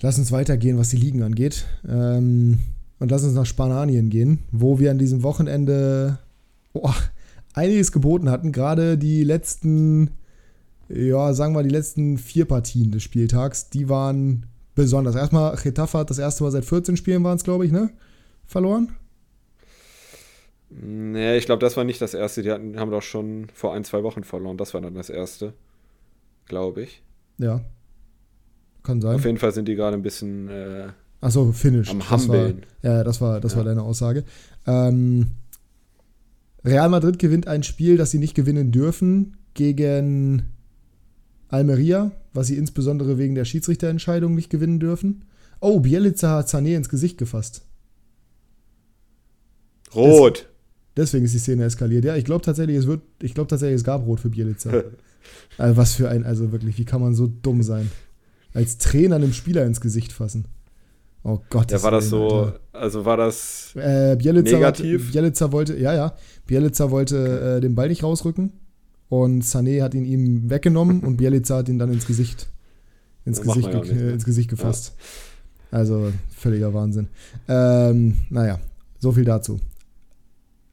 Lass uns weitergehen, was die Ligen angeht. Ähm, und lass uns nach Spanien gehen, wo wir an diesem Wochenende oh, einiges geboten hatten. Gerade die letzten, ja, sagen wir die letzten vier Partien des Spieltags, die waren besonders. Erstmal, Getafe hat das erste Mal seit 14 Spielen waren es, glaube ich, ne? Verloren? Nee, ich glaube, das war nicht das erste. Die hatten, haben doch schon vor ein, zwei Wochen verloren. Das war dann das erste, glaube ich. Ja. Kann sein. Auf jeden Fall sind die gerade ein bisschen äh, Achso, Finish. am Hampeln. ja, das war, das ja. war deine Aussage. Ähm, Real Madrid gewinnt ein Spiel, das sie nicht gewinnen dürfen, gegen Almeria, was sie insbesondere wegen der Schiedsrichterentscheidung nicht gewinnen dürfen. Oh, Bielica hat Sané ins Gesicht gefasst. Rot. deswegen ist die Szene eskaliert. Ja, ich glaube tatsächlich, es wird, ich glaube tatsächlich, es gab Rot für Bielica. also was für ein, also wirklich, wie kann man so dumm sein? Als Trainer einem Spieler ins Gesicht fassen. Oh Gott. Ja, war das so, Alter. also war das äh, Bielica negativ? Hat, Bielica wollte, ja, ja, Bielica wollte äh, den Ball nicht rausrücken und Sané hat ihn ihm weggenommen und Bielica hat ihn dann ins Gesicht, ins, Gesicht, ja nicht, ne? ins Gesicht gefasst. Ja. Also völliger Wahnsinn. Ähm, naja, so viel dazu.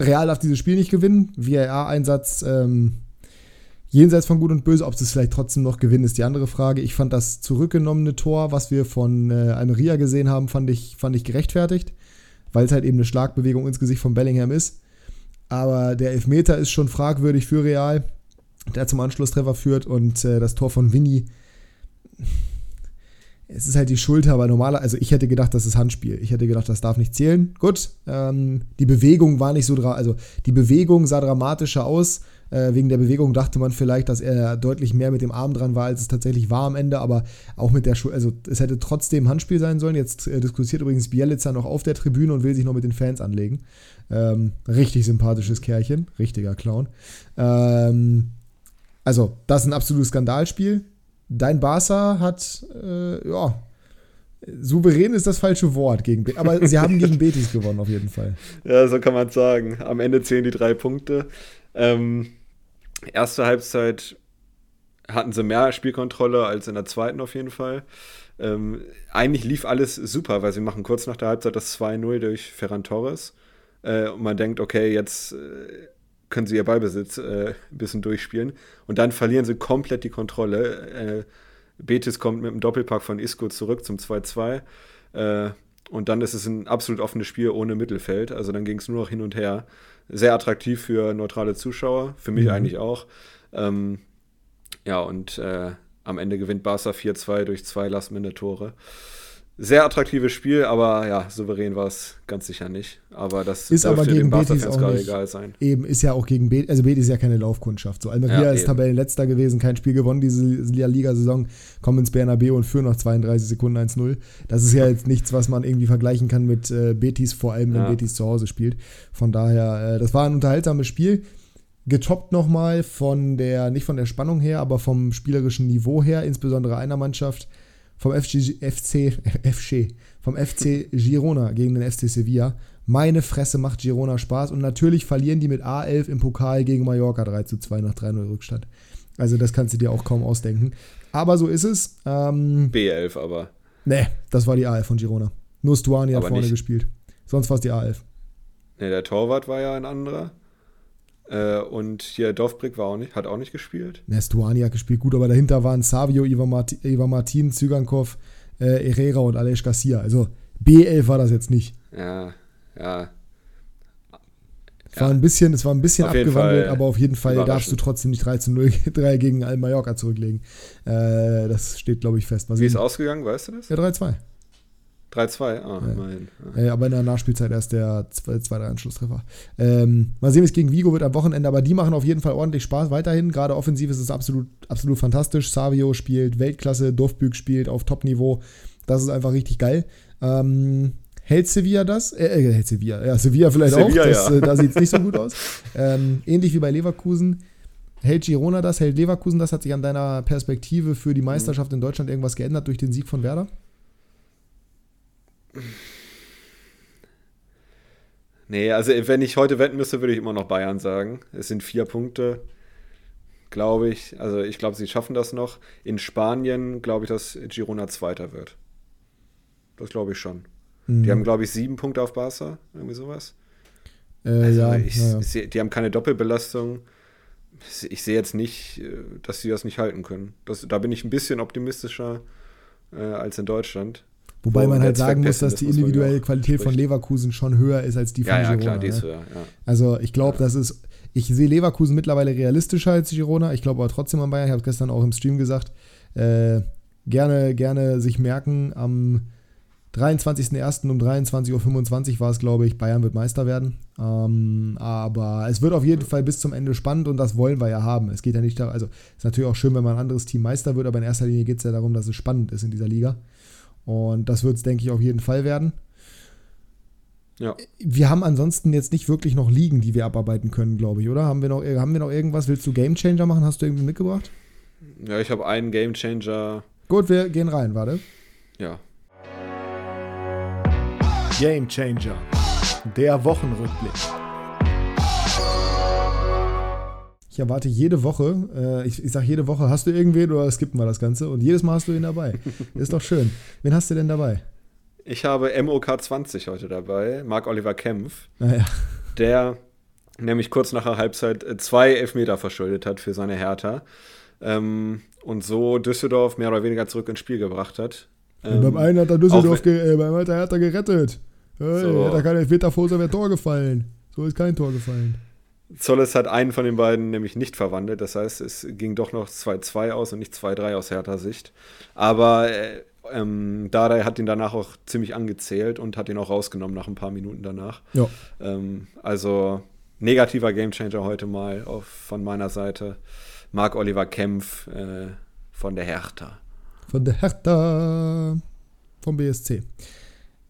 Real darf dieses Spiel nicht gewinnen. VAR-Einsatz ähm, jenseits von Gut und Böse. Ob sie es vielleicht trotzdem noch gewinnen, ist die andere Frage. Ich fand das zurückgenommene Tor, was wir von äh, Almeria gesehen haben, fand ich, fand ich gerechtfertigt, weil es halt eben eine Schlagbewegung ins Gesicht von Bellingham ist. Aber der Elfmeter ist schon fragwürdig für Real, der zum Anschlusstreffer führt und äh, das Tor von Vinny es ist halt die Schulter, aber normaler, also ich hätte gedacht, das ist Handspiel. Ich hätte gedacht, das darf nicht zählen. Gut, ähm, die Bewegung war nicht so, also die Bewegung sah dramatischer aus. Äh, wegen der Bewegung dachte man vielleicht, dass er deutlich mehr mit dem Arm dran war, als es tatsächlich war am Ende, aber auch mit der Schulter, also es hätte trotzdem Handspiel sein sollen. Jetzt äh, diskutiert übrigens Bielica noch auf der Tribüne und will sich noch mit den Fans anlegen. Ähm, richtig sympathisches Kerlchen, richtiger Clown. Ähm, also, das ist ein absolutes Skandalspiel dein Barca hat, äh, ja, souverän ist das falsche Wort gegen Betis, aber sie haben gegen Betis gewonnen auf jeden Fall. Ja, so kann man sagen. Am Ende zählen die drei Punkte. Ähm, erste Halbzeit hatten sie mehr Spielkontrolle als in der zweiten auf jeden Fall. Ähm, eigentlich lief alles super, weil sie machen kurz nach der Halbzeit das 2-0 durch Ferran Torres. Äh, und man denkt, okay, jetzt äh, können sie ihr Ballbesitz äh, ein bisschen durchspielen. Und dann verlieren sie komplett die Kontrolle. Äh, Betis kommt mit dem Doppelpack von Isco zurück zum 2-2. Äh, und dann ist es ein absolut offenes Spiel ohne Mittelfeld. Also dann ging es nur noch hin und her. Sehr attraktiv für neutrale Zuschauer, für mich mhm. eigentlich auch. Ähm, ja, und äh, am Ende gewinnt Barca 4-2 durch zwei Last-Minute-Tore sehr attraktives Spiel, aber ja, souverän war es ganz sicher nicht. Aber das ist aber gegen Betis auch nicht, egal sein. Eben ist ja auch gegen Betis, also Betis ist ja keine Laufkundschaft. So Almeria ja, ist Tabellenletzter gewesen, kein Spiel gewonnen diese Liga-Saison, kommen ins Bernabeu und führen nach 32 Sekunden 1-0. Das ist ja jetzt nichts, was man irgendwie vergleichen kann mit äh, Betis, vor allem wenn ja. Betis zu Hause spielt. Von daher, äh, das war ein unterhaltsames Spiel. Getoppt nochmal von der, nicht von der Spannung her, aber vom spielerischen Niveau her, insbesondere einer Mannschaft, vom FC, FC, FC, vom FC Girona gegen den FC Sevilla. Meine Fresse macht Girona Spaß und natürlich verlieren die mit A11 im Pokal gegen Mallorca 3 zu 2 nach 3-0 Rückstand. Also das kannst du dir auch kaum ausdenken. Aber so ist es. Ähm, B11 aber. Nee, das war die A11 von Girona. Nur Stuani hat vorne nicht. gespielt. Sonst war es die A11. Nee, der Torwart war ja ein anderer. Äh, und hier Dovbrik war auch nicht, hat auch nicht gespielt. Ne, Stuani hat gespielt, gut, aber dahinter waren Savio, Ivan, Martin, Ivan Martin, Zygankov, äh, Herrera und Alej Garcia. Also B11 war das jetzt nicht. Ja, ja. Es war ein bisschen, es war ein bisschen abgewandelt, aber auf jeden Fall darfst du trotzdem nicht 3 zu 0 3 gegen Al Mallorca zurücklegen. Äh, das steht, glaube ich, fest. Wie ist es ausgegangen, weißt du das? Ja, 3-2. 3-2, ah, ja. immerhin. Ja. aber in der Nachspielzeit erst der 2-3-Anschlusstreffer. Ähm, mal sehen, wie es gegen Vigo wird am Wochenende, aber die machen auf jeden Fall ordentlich Spaß weiterhin. Gerade offensiv ist es absolut, absolut fantastisch. Savio spielt Weltklasse, Dorfbüg spielt auf Top-Niveau. Das ist einfach richtig geil. Ähm, hält Sevilla das? Äh, äh, hält Sevilla. Ja, Sevilla vielleicht Sevilla, auch. Das, ja. äh, da sieht es nicht so gut aus. Ähm, ähnlich wie bei Leverkusen Hält Girona das? Hält Leverkusen das? Hat sich an deiner Perspektive für die Meisterschaft in Deutschland irgendwas geändert durch den Sieg von Werder? Nee, also wenn ich heute wetten müsste, würde ich immer noch Bayern sagen. Es sind vier Punkte, glaube ich. Also ich glaube, sie schaffen das noch. In Spanien glaube ich, dass Girona Zweiter wird. Das glaube ich schon. Mhm. Die haben, glaube ich, sieben Punkte auf Barca, irgendwie sowas. Äh, also ja, ich, ja. Ich, die haben keine Doppelbelastung. Ich sehe jetzt nicht, äh, dass sie das nicht halten können. Das, da bin ich ein bisschen optimistischer äh, als in Deutschland. Wobei man halt sagen muss, dass die individuelle Qualität von Leverkusen schon höher ist als die von ja, Girona. Ja, klar, die ist ne? höher, ja. Also ich glaube, das ist, ich sehe Leverkusen mittlerweile realistischer als Girona. Ich glaube aber trotzdem an Bayern. Ich habe es gestern auch im Stream gesagt. Äh, gerne, gerne sich merken, am 23.01. um 23.25 Uhr war es, glaube ich, Bayern wird Meister werden. Ähm, aber es wird auf jeden Fall bis zum Ende spannend und das wollen wir ja haben. Es geht ja nicht darum, also es ist natürlich auch schön, wenn man ein anderes Team Meister wird, aber in erster Linie geht es ja darum, dass es spannend ist in dieser Liga. Und das wird es, denke ich, auf jeden Fall werden. Ja. Wir haben ansonsten jetzt nicht wirklich noch Ligen, die wir abarbeiten können, glaube ich, oder? Haben wir, noch, haben wir noch irgendwas? Willst du Gamechanger machen? Hast du irgendwie mitgebracht? Ja, ich habe einen Gamechanger. Gut, wir gehen rein, warte. Ja. Gamechanger. Der Wochenrückblick. Ich erwarte jede Woche, äh, ich, ich sage jede Woche, hast du irgendwen oder skippen wir das Ganze? Und jedes Mal hast du ihn dabei. Ist doch schön. Wen hast du denn dabei? Ich habe MOK 20 heute dabei, Marc-Oliver Kempf, naja. Ah, der nämlich kurz nach der Halbzeit äh, zwei Elfmeter verschuldet hat für seine Hertha ähm, und so Düsseldorf mehr oder weniger zurück ins Spiel gebracht hat. Ähm, beim einen hat er Düsseldorf, äh, beim anderen hat er gerettet. Hey, so. Er keinen Elfmeter vor, so wäre Tor gefallen. So ist kein Tor gefallen. Zolles hat einen von den beiden nämlich nicht verwandelt. Das heißt, es ging doch noch 2-2 aus und nicht 2-3 aus härter Sicht. Aber äh, ähm, Dardai hat ihn danach auch ziemlich angezählt und hat ihn auch rausgenommen nach ein paar Minuten danach. Ja. Ähm, also negativer Gamechanger heute mal auf, von meiner Seite. Marc Oliver Kempf äh, von der Hertha. Von der Hertha vom BSC.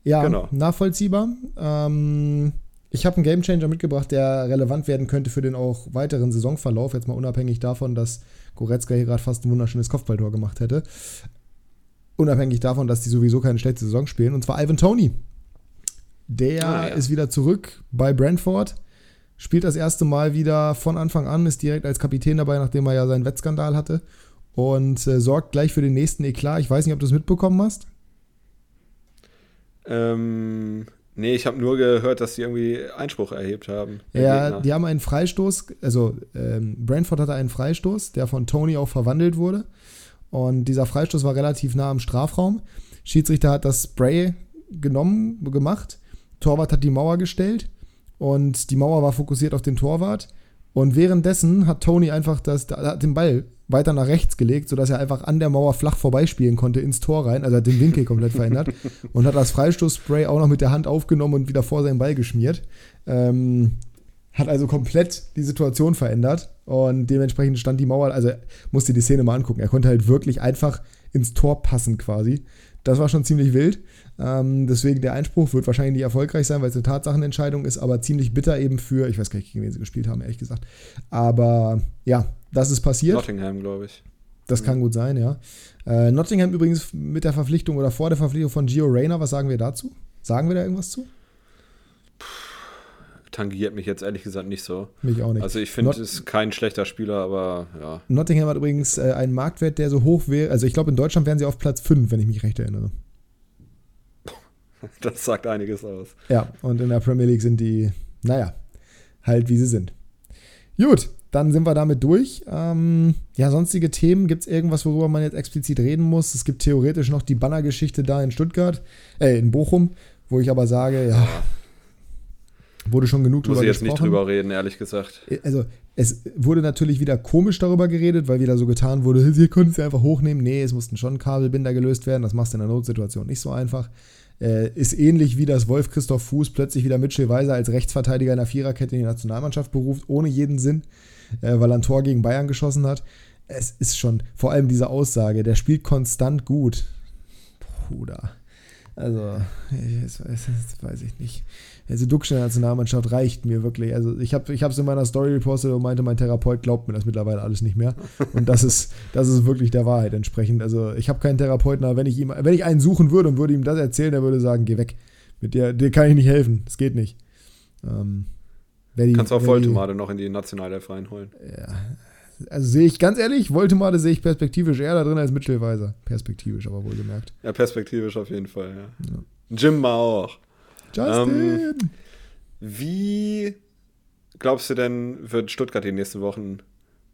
Ja, genau. nachvollziehbar. Ähm, ich habe einen Gamechanger mitgebracht, der relevant werden könnte für den auch weiteren Saisonverlauf, jetzt mal unabhängig davon, dass Goretzka hier gerade fast ein wunderschönes Kopfballtor gemacht hätte. Unabhängig davon, dass die sowieso keine schlechte Saison spielen, und zwar Ivan Tony. Der ah, ja. ist wieder zurück bei Brentford, spielt das erste Mal wieder von Anfang an, ist direkt als Kapitän dabei, nachdem er ja seinen Wettskandal hatte und äh, sorgt gleich für den nächsten Eklat. Ich weiß nicht, ob du es mitbekommen hast. Ähm, nee, ich habe nur gehört, dass sie irgendwie Einspruch erhebt haben. Ja, Gegner. die haben einen Freistoß, also ähm, Brentford hatte einen Freistoß, der von Tony auch verwandelt wurde. Und dieser Freistoß war relativ nah am Strafraum. Schiedsrichter hat das Spray genommen, gemacht. Torwart hat die Mauer gestellt und die Mauer war fokussiert auf den Torwart. Und währenddessen hat Tony einfach das, hat den Ball weiter nach rechts gelegt, sodass er einfach an der Mauer flach vorbeispielen konnte ins Tor rein. Also hat den Winkel komplett verändert und hat das Freistoßspray auch noch mit der Hand aufgenommen und wieder vor seinen Ball geschmiert. Ähm, hat also komplett die Situation verändert und dementsprechend stand die Mauer, also musste die Szene mal angucken. Er konnte halt wirklich einfach ins Tor passen quasi. Das war schon ziemlich wild. Ähm, deswegen der Einspruch wird wahrscheinlich nicht erfolgreich sein, weil es eine Tatsachenentscheidung ist, aber ziemlich bitter eben für, ich weiß gar nicht, gegen wen sie gespielt haben, ehrlich gesagt. Aber ja, das ist passiert. Nottingham, glaube ich. Das kann gut sein, ja. Äh, Nottingham übrigens mit der Verpflichtung oder vor der Verpflichtung von Gio Reyna, was sagen wir dazu? Sagen wir da irgendwas zu? tangiert mich jetzt ehrlich gesagt nicht so. Mich auch nicht. Also ich finde, es ist kein schlechter Spieler, aber ja. Nottingham hat übrigens äh, einen Marktwert, der so hoch wäre. Also ich glaube, in Deutschland wären sie auf Platz 5, wenn ich mich recht erinnere. Das sagt einiges aus. Ja, und in der Premier League sind die, naja, halt wie sie sind. Gut, dann sind wir damit durch. Ähm, ja, sonstige Themen. Gibt es irgendwas, worüber man jetzt explizit reden muss? Es gibt theoretisch noch die Bannergeschichte da in Stuttgart, äh, in Bochum, wo ich aber sage, ja, wurde schon genug Muss drüber gesprochen. Muss ich jetzt nicht drüber reden, ehrlich gesagt. Äh, also, es wurde natürlich wieder komisch darüber geredet, weil wieder so getan wurde, sie konnten sie einfach hochnehmen. Nee, es mussten schon Kabelbinder gelöst werden. Das machst du in einer Notsituation nicht so einfach. Äh, ist ähnlich wie das Wolf Christoph Fuß plötzlich wieder Mitchell Weiser als Rechtsverteidiger in der Viererkette in die Nationalmannschaft beruft, ohne jeden Sinn, äh, weil er ein Tor gegen Bayern geschossen hat. Es ist schon, vor allem diese Aussage, der spielt konstant gut. Bruder. Also, das weiß, ich nicht. also Duxch in der Nationalmannschaft reicht mir wirklich. Also ich habe es in meiner Story repostet und meinte, mein Therapeut glaubt mir das mittlerweile alles nicht mehr. Und das ist, das ist wirklich der Wahrheit entsprechend. Also ich habe keinen Therapeuten, aber wenn ich ihm, wenn ich einen suchen würde und würde ihm das erzählen, der würde sagen, geh weg. Mit dir, dir kann ich nicht helfen. Das geht nicht. Ähm, die, Kannst auch Voltemade noch in die Nationalelf reinholen. Ja. Also sehe ich ganz ehrlich, Voltemade sehe ich perspektivisch eher da drin als Mitchell-Weiser. Perspektivisch, aber wohlgemerkt. Ja, perspektivisch auf jeden Fall, ja. ja. Jim mal auch. Justin! Ähm, wie glaubst du denn, wird Stuttgart die nächsten Wochen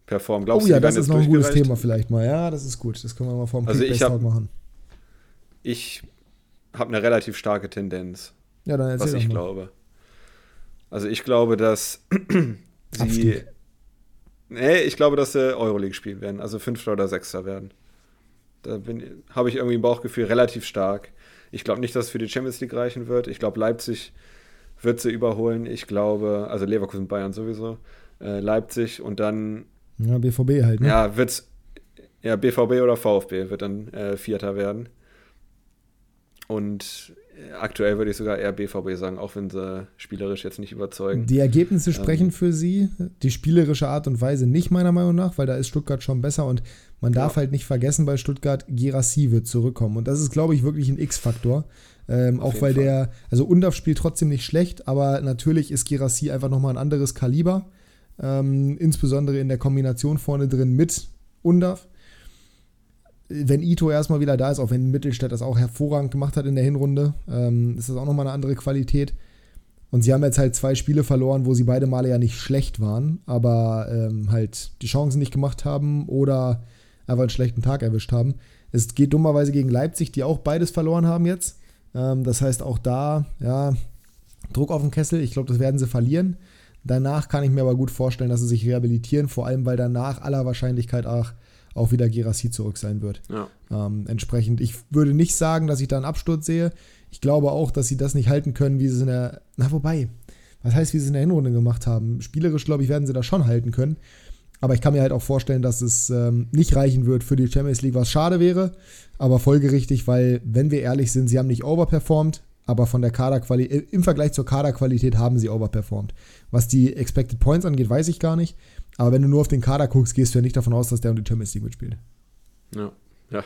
performen? Glaubst oh ja, das ist noch ein gutes Thema vielleicht mal. Ja, das ist gut. Das können wir mal vor dem also ich hab, machen. Ich habe eine relativ starke Tendenz. Ja, dann erzähl Was ich mal. glaube. Also ich glaube, dass sie. Nee, ich glaube, dass sie Euroleague spielen werden. Also Fünfter oder Sechster werden. Da habe ich irgendwie ein Bauchgefühl relativ stark. Ich glaube nicht, dass es für die Champions League reichen wird. Ich glaube, Leipzig wird sie überholen. Ich glaube, also Leverkusen, Bayern sowieso. Äh, Leipzig und dann. Ja, BVB halt, ne? Ja, wird's. Ja, BVB oder VfB wird dann äh, Vierter werden. Und aktuell würde ich sogar eher BVB sagen, auch wenn sie spielerisch jetzt nicht überzeugen. Die Ergebnisse ähm, sprechen für sie, die spielerische Art und Weise nicht meiner Meinung nach, weil da ist Stuttgart schon besser und man ja. darf halt nicht vergessen bei Stuttgart, Girassi wird zurückkommen und das ist, glaube ich, wirklich ein X-Faktor. Ähm, auch weil Fall. der, also Undaf spielt trotzdem nicht schlecht, aber natürlich ist Girassi einfach nochmal ein anderes Kaliber, ähm, insbesondere in der Kombination vorne drin mit Undaf wenn Ito erstmal wieder da ist, auch wenn Mittelstädt das auch hervorragend gemacht hat in der Hinrunde, ähm, ist das auch nochmal eine andere Qualität. Und sie haben jetzt halt zwei Spiele verloren, wo sie beide Male ja nicht schlecht waren, aber ähm, halt die Chancen nicht gemacht haben oder einfach einen schlechten Tag erwischt haben. Es geht dummerweise gegen Leipzig, die auch beides verloren haben jetzt. Ähm, das heißt, auch da, ja, Druck auf den Kessel. Ich glaube, das werden sie verlieren. Danach kann ich mir aber gut vorstellen, dass sie sich rehabilitieren, vor allem weil danach aller Wahrscheinlichkeit auch auch wieder Gerassi zurück sein wird. Ja. Ähm, entsprechend, ich würde nicht sagen, dass ich da einen Absturz sehe. Ich glaube auch, dass sie das nicht halten können, wie sie es in der. Na, wobei, was heißt, wie sie es in der Hinrunde gemacht haben? Spielerisch, glaube ich, werden sie das schon halten können. Aber ich kann mir halt auch vorstellen, dass es ähm, nicht reichen wird für die Champions League, was schade wäre, aber folgerichtig, weil, wenn wir ehrlich sind, sie haben nicht overperformed, aber von der Kaderqualität, äh, im Vergleich zur Kaderqualität haben sie overperformed. Was die Expected Points angeht, weiß ich gar nicht. Aber wenn du nur auf den Kader guckst, gehst du ja nicht davon aus, dass der um die Champions League mitspielt. Ja. Ja,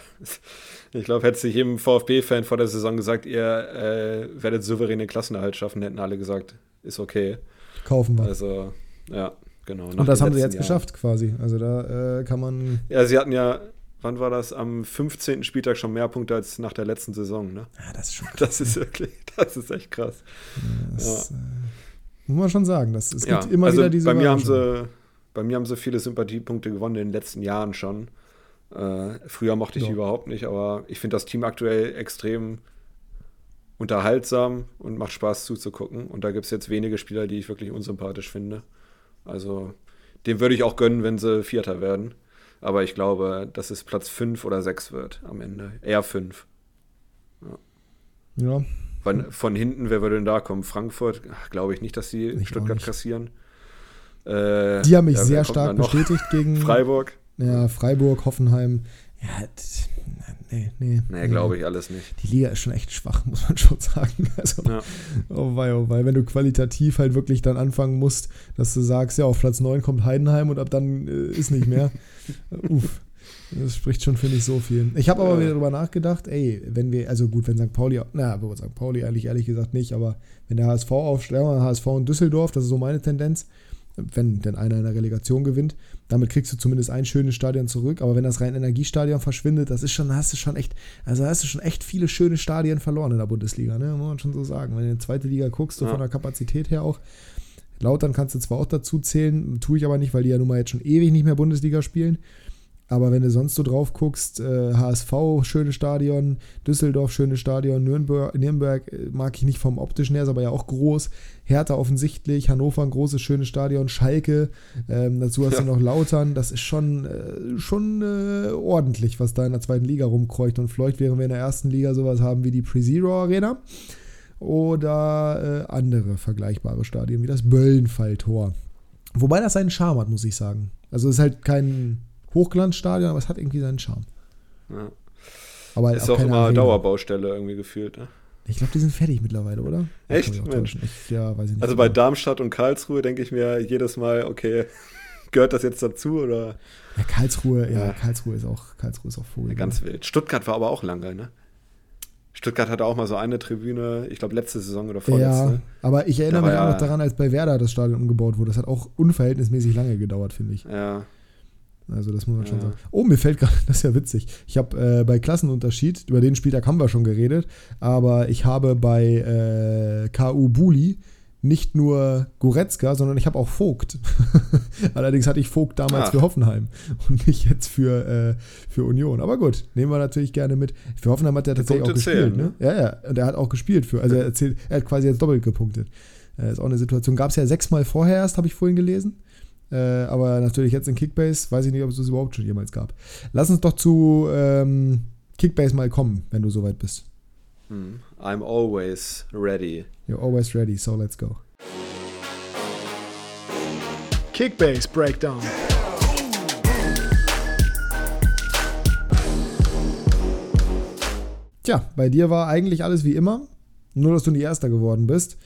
ich glaube, hätte sich jedem VfB-Fan vor der Saison gesagt, ihr äh, werdet souveräne Klassenerhalt schaffen, hätten alle gesagt, ist okay. Kaufen wir. Also, ja, genau. Und das haben sie jetzt Jahren. geschafft quasi. Also da äh, kann man. Ja, sie hatten ja, wann war das? Am 15. Spieltag schon mehr Punkte als nach der letzten Saison, ne? Ja, das ist schon krass. Das ist wirklich, das ist echt krass. Ja, das, ja. Äh, muss man schon sagen. Das, es gibt immer also wieder diese. Bei mir haben sie bei mir haben sie viele Sympathiepunkte gewonnen in den letzten Jahren schon. Äh, früher mochte ich ja. die überhaupt nicht, aber ich finde das Team aktuell extrem unterhaltsam und macht Spaß zuzugucken. Und da gibt es jetzt wenige Spieler, die ich wirklich unsympathisch finde. Also dem würde ich auch gönnen, wenn sie Vierter werden. Aber ich glaube, dass es Platz 5 oder 6 wird am Ende. Eher 5. Ja. ja. Von, von hinten, wer würde denn da kommen? Frankfurt? Glaube ich nicht, dass sie ich Stuttgart kassieren. Äh, die haben mich ja, sehr stark bestätigt gegen Freiburg. Ja, Freiburg, Hoffenheim. Ja, nee, nee. Nee, glaube ich alles nicht. Die Liga ist schon echt schwach, muss man schon sagen. Also, ja. oh wei, oh wei. Wenn du qualitativ halt wirklich dann anfangen musst, dass du sagst, ja, auf Platz 9 kommt Heidenheim und ab dann äh, ist nicht mehr. Uff. Das spricht schon, finde ich, so viel. Ich habe aber wieder darüber nachgedacht, ey, wenn wir, also gut, wenn St. Pauli, na, aber St. Pauli eigentlich ehrlich gesagt nicht, aber wenn der HSV aufstellt, HSV und Düsseldorf, das ist so meine Tendenz, wenn denn einer in der Relegation gewinnt. Damit kriegst du zumindest ein schönes Stadion zurück. Aber wenn das rein Energiestadion verschwindet, das ist schon, hast du schon echt, also hast du schon echt viele schöne Stadien verloren in der Bundesliga, ne? Muss man schon so sagen. Wenn du in die zweite Liga guckst, so ja. von der Kapazität her auch. Lautern kannst du zwar auch dazu zählen, tue ich aber nicht, weil die ja nun mal jetzt schon ewig nicht mehr Bundesliga spielen. Aber wenn du sonst so drauf guckst, äh, HSV, schönes Stadion, Düsseldorf, schönes Stadion, Nürnberg, Nürnberg äh, mag ich nicht vom optischen her, ist aber ja auch groß. Hertha offensichtlich, Hannover ein großes, schönes Stadion, Schalke, ähm, dazu hast ja. du noch Lautern. Das ist schon, äh, schon äh, ordentlich, was da in der zweiten Liga rumkreucht und fleucht, während wir in der ersten Liga sowas haben wie die Pre-Zero Arena oder äh, andere vergleichbare Stadien wie das Böllenfalltor. Wobei das seinen Charme hat, muss ich sagen. Also es ist halt kein Hochglanzstadion, aber es hat irgendwie seinen Charme. Ja. Aber ist auch, auch immer Arena. Dauerbaustelle irgendwie gefühlt, ne? Ich glaube, die sind fertig mittlerweile, oder? Echt? Ich, ja, weiß ich nicht. Also bei Darmstadt und Karlsruhe denke ich mir jedes Mal, okay, gehört das jetzt dazu oder? Ja, Karlsruhe, ja, ja Karlsruhe ist auch, Karlsruhe ist auch Vogel. Ja, ganz wild. Stuttgart war aber auch lange, ne? Stuttgart hatte auch mal so eine Tribüne, ich glaube letzte Saison oder vorletzte. Ja, aber ich erinnere mich auch noch daran, als bei Werder das Stadion umgebaut wurde. Das hat auch unverhältnismäßig lange gedauert, finde ich. Ja. Also das muss man ja. schon sagen. Oh, mir fällt gerade, das ist ja witzig. Ich habe äh, bei Klassenunterschied, über den Spieltag haben wir schon geredet, aber ich habe bei äh, KU Buli nicht nur Goretzka, sondern ich habe auch Vogt. Allerdings hatte ich Vogt damals Ach. für Hoffenheim und nicht jetzt für, äh, für Union. Aber gut, nehmen wir natürlich gerne mit. Für Hoffenheim hat er tatsächlich auch gespielt. Zählen, ne? ne? Ja, ja. Und er hat auch gespielt für, also er, erzählt, er hat quasi jetzt doppelt gepunktet. Äh, ist auch eine Situation. Gab es ja sechsmal vorher erst, habe ich vorhin gelesen. Äh, aber natürlich jetzt in Kickbase, weiß ich nicht, ob es das überhaupt schon jemals gab. Lass uns doch zu ähm, Kickbase mal kommen, wenn du soweit bist. Hmm. I'm always ready. You're always ready, so let's go. Kickbase Breakdown. Tja, bei dir war eigentlich alles wie immer, nur dass du nie Erster geworden bist.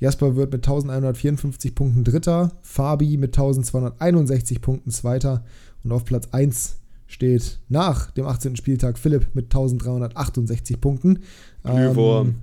Jasper wird mit 1154 Punkten Dritter, Fabi mit 1261 Punkten Zweiter und auf Platz 1 steht nach dem 18. Spieltag Philipp mit 1368 Punkten. Glühwurm. Ähm,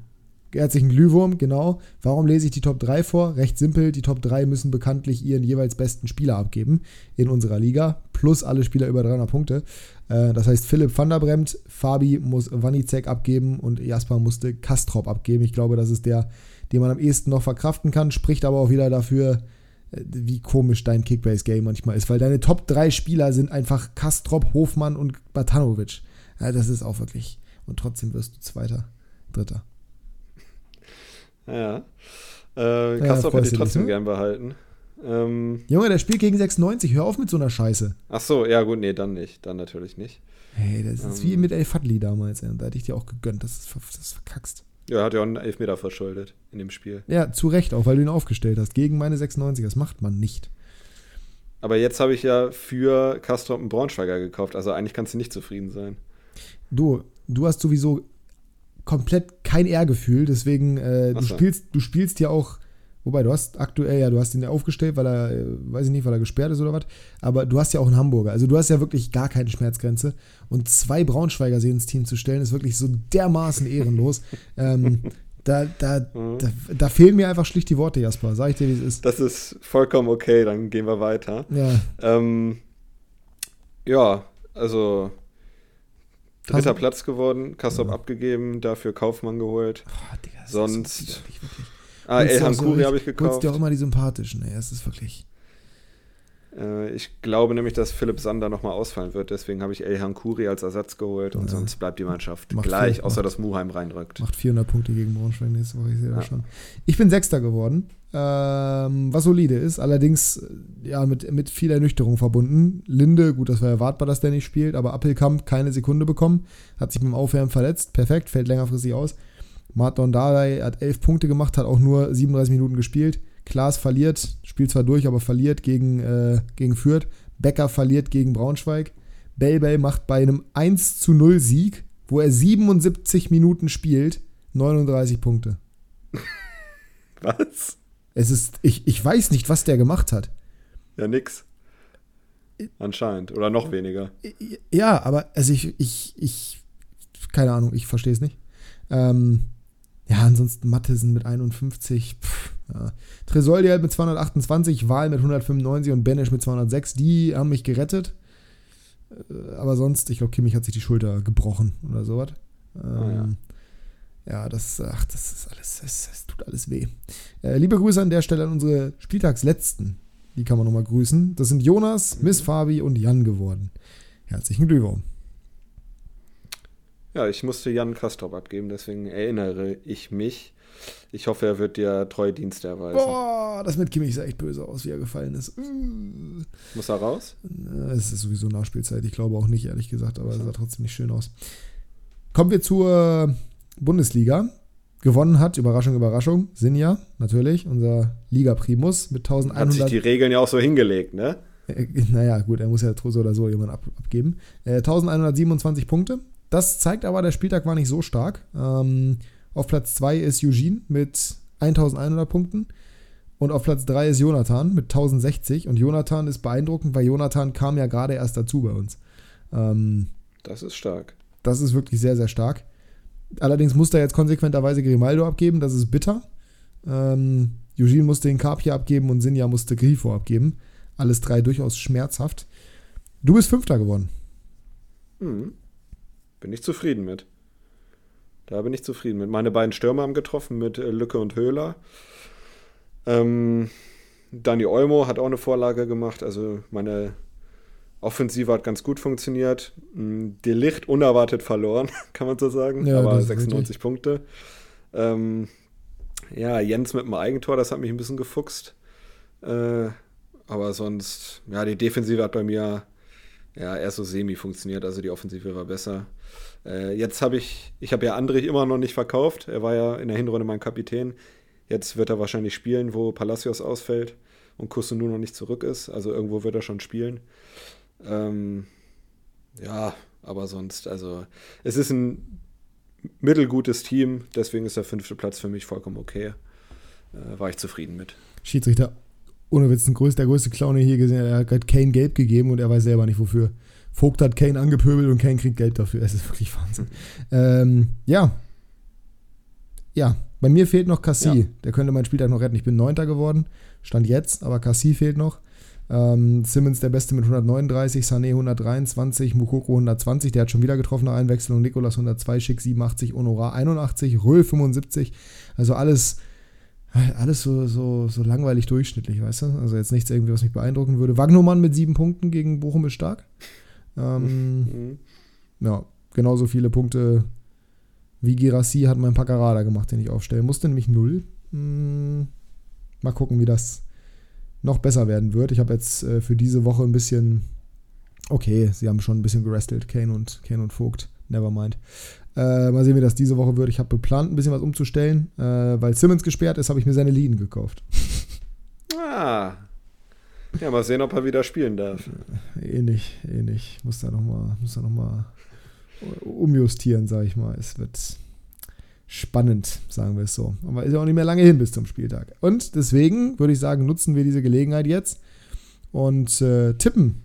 herzlichen Glühwurm, genau. Warum lese ich die Top 3 vor? Recht simpel, die Top 3 müssen bekanntlich ihren jeweils besten Spieler abgeben in unserer Liga, plus alle Spieler über 300 Punkte. Äh, das heißt, Philipp van der Bremt, Fabi muss Wanizek abgeben und Jasper musste Kastrop abgeben. Ich glaube, das ist der den man am ehesten noch verkraften kann, spricht aber auch wieder dafür, äh, wie komisch dein Kickbase-Game manchmal ist, weil deine Top 3 Spieler sind einfach Kastrop, Hofmann und Batanovic. Ja, das ist auch wirklich. Und trotzdem wirst du Zweiter, Dritter. Ja. Äh, ja, hätte ich trotzdem dich, ne? gern behalten. Ähm, Junge, der spielt gegen 96. Hör auf mit so einer Scheiße. Ach so, ja gut, nee, dann nicht. Dann natürlich nicht. Hey, das ist ähm, wie mit El Fadli damals. Ey. Da hätte ich dir auch gegönnt, dass du das verkackst. Ja, hat ja auch einen Elfmeter verschuldet in dem Spiel. Ja, zu Recht auch, weil du ihn aufgestellt hast. Gegen meine 96, das macht man nicht. Aber jetzt habe ich ja für Castrop einen Braunschweiger gekauft, also eigentlich kannst du nicht zufrieden sein. Du, du hast sowieso komplett kein Ehrgefühl, deswegen, äh, du, spielst, du spielst ja auch Wobei, du hast aktuell, ja, du hast ihn ja aufgestellt, weil er, äh, weiß ich nicht, weil er gesperrt ist oder was. Aber du hast ja auch einen Hamburger. Also du hast ja wirklich gar keine Schmerzgrenze. Und zwei Braunschweiger ins Team zu stellen, ist wirklich so dermaßen ehrenlos. ähm, da, da, mhm. da, da, fehlen mir einfach schlicht die Worte, Jasper. Sag ich dir, wie es ist. Das ist vollkommen okay, dann gehen wir weiter. Ja. Ähm, ja, also dritter Kassel. Platz geworden, Kassop ja. abgegeben, dafür Kaufmann geholt. Oh, Digga, Sonst. Ist wirklich, wirklich. Ah, Elhan Kuri habe ich gekauft. Du dir auch immer die sympathischen, ey. Es ist wirklich. Äh, ich glaube nämlich, dass Philipp Sander nochmal ausfallen wird. Deswegen habe ich Elhan Kuri als Ersatz geholt und ja. sonst bleibt die Mannschaft macht gleich, viel, außer macht, dass Muheim reinrückt. Macht 400 Punkte gegen Braunschweig nächste Woche, ich sehe ja. das schon. Ich bin Sechster geworden, ähm, was solide ist. Allerdings äh, ja, mit, mit viel Ernüchterung verbunden. Linde, gut, das war erwartbar, dass der nicht spielt, aber Appelkamp keine Sekunde bekommen. Hat sich beim Aufwärmen verletzt. Perfekt, fällt längerfristig aus. Martin Dardai hat elf Punkte gemacht, hat auch nur 37 Minuten gespielt. Klaas verliert, spielt zwar durch, aber verliert gegen, äh, gegen Fürth. Becker verliert gegen Braunschweig. Belbel macht bei einem 1 zu 0 Sieg, wo er 77 Minuten spielt, 39 Punkte. Was? Es ist, ich, ich weiß nicht, was der gemacht hat. Ja, nix. Anscheinend. Oder noch weniger. Ja, aber also ich, ich, ich, keine Ahnung, ich verstehe es nicht. Ähm, ja, ansonsten Mattesen mit 51. Pff, ja. Tresoldi halt mit 228, Wahl mit 195 und Benesch mit 206. Die haben mich gerettet. Äh, aber sonst, ich glaube, Kimmich hat sich die Schulter gebrochen oder sowas. Ähm, oh, ja. ja. das, ach, das ist alles, das, das tut alles weh. Äh, liebe Grüße an der Stelle an unsere Spieltagsletzten. Die kann man nochmal grüßen. Das sind Jonas, Miss Fabi und Jan geworden. Herzlichen Glückwunsch. Ja, ich musste Jan Kastrop abgeben, deswegen erinnere ich mich. Ich hoffe, er wird dir treue Dienste erweisen. Boah, das mit Kimmich sah echt böse aus, wie er gefallen ist. Muss er raus? Es ist sowieso Nachspielzeit. Ich glaube auch nicht, ehrlich gesagt, aber es sah trotzdem nicht schön aus. Kommen wir zur Bundesliga. Gewonnen hat, Überraschung, Überraschung, Sinja, natürlich, unser Liga-Primus mit 1100. Hat sich die Regeln ja auch so hingelegt, ne? Äh, naja, gut, er muss ja so oder so jemanden ab, abgeben. Äh, 1127 Punkte, das zeigt aber, der Spieltag war nicht so stark. Ähm, Auf Platz 2 ist Eugene mit 1100 Punkten. Und auf Platz 3 ist Jonathan mit 1060. Und Jonathan ist beeindruckend, weil Jonathan kam ja gerade erst dazu bei uns. Ähm, das ist stark. Das ist wirklich sehr, sehr stark. Allerdings musste er jetzt konsequenterweise Grimaldo abgeben. Das ist bitter. Ähm, Eugene musste den Carpia abgeben und Sinja musste Grifo abgeben. Alles drei durchaus schmerzhaft. Du bist Fünfter geworden. Hm. Bin ich zufrieden mit. Da bin ich zufrieden mit. Meine beiden Stürmer haben getroffen mit äh, Lücke und Höhler. Ähm, Dani Olmo hat auch eine Vorlage gemacht. Also meine Offensive hat ganz gut funktioniert. Hm, Die Licht unerwartet verloren, kann man so sagen. Ja, Aber 96 richtig. Punkte. Ähm, ja, Jens mit dem Eigentor, das hat mich ein bisschen gefuchst. Äh, aber sonst, ja, die Defensive hat bei mir ja erst so semi funktioniert, also die Offensive war besser. Äh, jetzt habe ich, ich habe ja Andrich immer noch nicht verkauft. Er war ja in der Hinrunde mein Kapitän. Jetzt wird er wahrscheinlich spielen, wo Palacios ausfällt und Kusunu noch nicht zurück ist. Also irgendwo wird er schon spielen. Ähm, ja, aber sonst, also es ist ein mittelgutes Team, deswegen ist der fünfte Platz für mich vollkommen okay. Äh, war ich zufrieden mit. Schiedsrichter ohne Witz, der größte Clown hier gesehen. Er hat Kane gelb gegeben und er weiß selber nicht wofür. Vogt hat Kane angepöbelt und Kane kriegt Geld dafür. Es ist wirklich Wahnsinn. ähm, ja. Ja, bei mir fehlt noch Cassie. Ja. Der könnte meinen Spieltag noch retten. Ich bin Neunter geworden. Stand jetzt, aber Cassie fehlt noch. Ähm, Simmons der Beste mit 139, Sané 123, Mukoko 120, der hat schon wieder getroffen nach Einwechslung, Nikolas 102, Schick 87, Honorar 81, Röhl 75. Also alles alles so, so, so langweilig durchschnittlich, weißt du? Also jetzt nichts irgendwie, was mich beeindrucken würde. Wagnumann mit sieben Punkten gegen Bochum ist stark. Ähm, mhm. Ja, genauso viele Punkte wie Girassi hat mein Paccarada gemacht, den ich aufstellen musste, nämlich null. Hm, mal gucken, wie das noch besser werden wird. Ich habe jetzt äh, für diese Woche ein bisschen, okay, sie haben schon ein bisschen gerestelt, Kane und, Kane und Vogt, nevermind. Äh, mal sehen, wie das diese Woche wird. Ich habe geplant, ein bisschen was umzustellen. Äh, weil Simmons gesperrt ist, habe ich mir seine Lieden gekauft. Ah. Ja, mal sehen, ob er wieder spielen darf. Eh nicht, eh nicht. Muss da nochmal noch, umjustieren, sage ich mal. Es wird spannend, sagen wir es so. Aber ist ja auch nicht mehr lange hin bis zum Spieltag. Und deswegen würde ich sagen, nutzen wir diese Gelegenheit jetzt und äh, tippen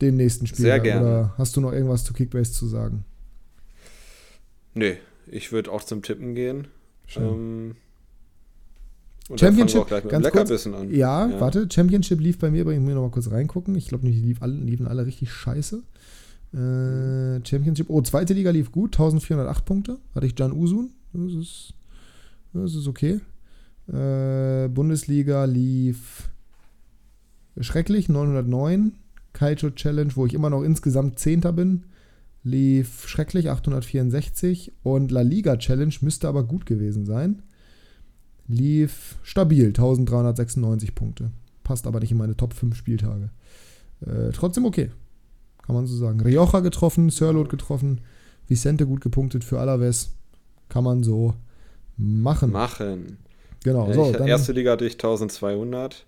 den nächsten Spieltag. Sehr gerne. Oder hast du noch irgendwas zu Kickbase zu sagen? Nee, ich würde auch zum Tippen gehen. Ähm, Championship, ganz kurz, an. Ja, ja, warte, Championship lief bei mir, aber ich muss noch mal kurz reingucken. Ich glaube, die lief alle, liefen alle richtig scheiße. Äh, Championship, oh, zweite Liga lief gut, 1408 Punkte. Hatte ich Jan Usun. Das ist, das ist okay. Äh, Bundesliga lief schrecklich, 909. Calcio Challenge, wo ich immer noch insgesamt Zehnter bin lief schrecklich 864 und La Liga Challenge müsste aber gut gewesen sein. Lief stabil 1396 Punkte. Passt aber nicht in meine Top 5 Spieltage. Äh, trotzdem okay. Kann man so sagen. Rioja getroffen, Sirlot getroffen, Vicente gut gepunktet für Alaves. Kann man so machen. Machen. Genau. Ja, so, dann, erste Liga hatte ich 1200.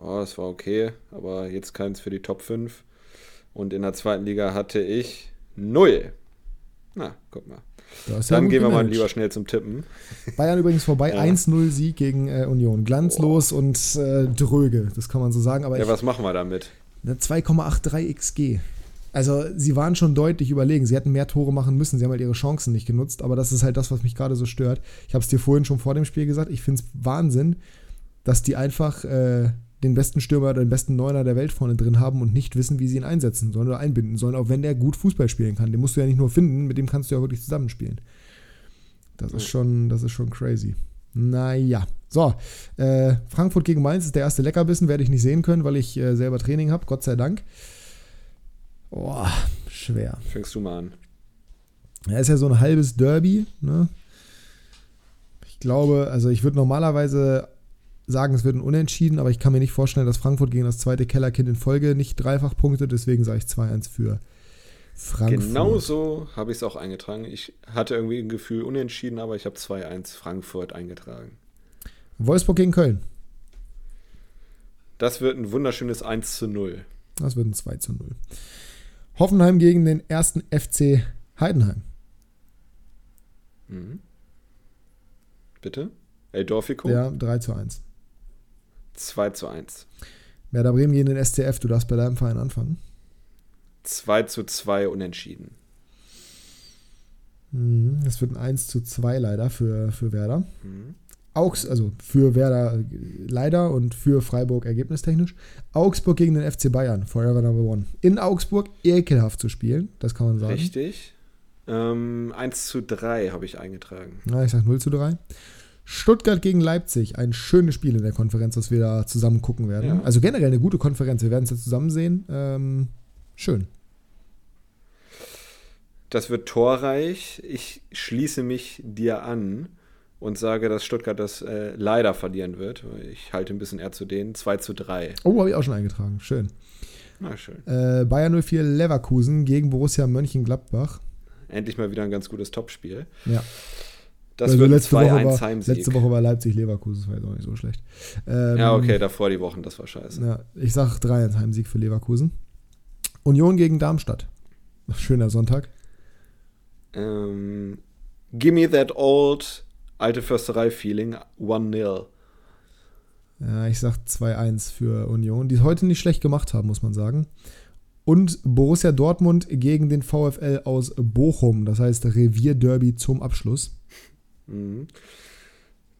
Oh, das war okay, aber jetzt keins für die Top 5. Und in der zweiten Liga hatte ich null. Na, guck mal. Dann gehen wir mal lieber schnell zum Tippen. Bayern übrigens vorbei, ja. 1-0 Sieg gegen äh, Union. Glanzlos oh. und äh, dröge, das kann man so sagen. Aber ja, ich, was machen wir damit? 2,83 XG. Also sie waren schon deutlich überlegen. Sie hätten mehr Tore machen müssen. Sie haben halt ihre Chancen nicht genutzt. Aber das ist halt das, was mich gerade so stört. Ich habe es dir vorhin schon vor dem Spiel gesagt. Ich finde es Wahnsinn, dass die einfach äh, den besten Stürmer oder den besten Neuner der Welt vorne drin haben und nicht wissen, wie sie ihn einsetzen sollen oder einbinden sollen, auch wenn der gut Fußball spielen kann. Den musst du ja nicht nur finden, mit dem kannst du ja wirklich zusammenspielen. Das ist schon, das ist schon crazy. Naja. So, äh, Frankfurt gegen Mainz ist der erste Leckerbissen, werde ich nicht sehen können, weil ich äh, selber Training habe, Gott sei Dank. Boah, schwer. Fängst du mal an. Ja, ist ja so ein halbes Derby, ne? Ich glaube, also ich würde normalerweise sagen, es wird ein Unentschieden, aber ich kann mir nicht vorstellen, dass Frankfurt gegen das zweite Kellerkind in Folge nicht dreifach punktet, deswegen sage ich 2-1 für Frankfurt. Genauso habe ich es auch eingetragen. Ich hatte irgendwie ein Gefühl Unentschieden, aber ich habe 2-1 Frankfurt eingetragen. Wolfsburg gegen Köln. Das wird ein wunderschönes 1 zu 0. Das wird ein 2 zu 0. Hoffenheim gegen den ersten FC Heidenheim. Mhm. Bitte? El Dorfico? Ja, 3 zu 1. 2 zu 1. Werder Bremen gegen den SCF, du darfst bei deinem Verein anfangen. 2 zu 2 unentschieden. Mhm, das wird ein 1 zu 2 leider für, für Werder. Mhm. Augs, also für Werder äh, leider und für Freiburg ergebnistechnisch. Augsburg gegen den FC Bayern, Forever Number One. In Augsburg ekelhaft zu spielen, das kann man sagen. Richtig. Ähm, 1 zu 3 habe ich eingetragen. Ja, ich sage 0 zu 3. Stuttgart gegen Leipzig, ein schönes Spiel in der Konferenz, das wir da zusammen gucken werden. Ja. Also generell eine gute Konferenz, wir werden es ja zusammen sehen. Ähm, schön. Das wird torreich. Ich schließe mich dir an und sage, dass Stuttgart das äh, leider verlieren wird. Ich halte ein bisschen eher zu denen. 2 zu 3. Oh, habe ich auch schon eingetragen. Schön. Na, schön. Äh, Bayern 04 Leverkusen gegen Borussia Mönchengladbach. Endlich mal wieder ein ganz gutes Topspiel. Ja. Das also wird letzte, Woche war, letzte Woche war Leipzig-Leverkusen, das war jetzt auch nicht so schlecht. Ähm, ja, okay, davor die Wochen, das war scheiße. Ja, ich sag 3-1 Heimsieg für Leverkusen. Union gegen Darmstadt. Schöner Sonntag. Ähm, gimme that old alte Försterei-Feeling 1-0. Ja, ich sag 2-1 für Union, die es heute nicht schlecht gemacht haben, muss man sagen. Und Borussia Dortmund gegen den VfL aus Bochum, das heißt Revierderby zum Abschluss. Mhm.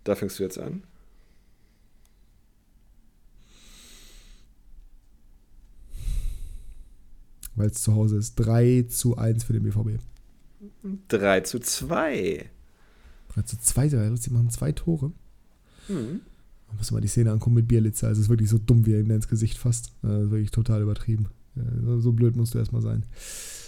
Da fängst du jetzt an. Weil es zu Hause ist. 3 zu 1 für den BVB. 3 zu 2. 3 zu 2, sie machen zwei Tore. Mhm. Man muss mal die Szene angucken mit Bierlitzer. Also es ist wirklich so dumm, wie er ihm ins Gesicht fasst. Das ist wirklich total übertrieben. So blöd musst du erstmal sein.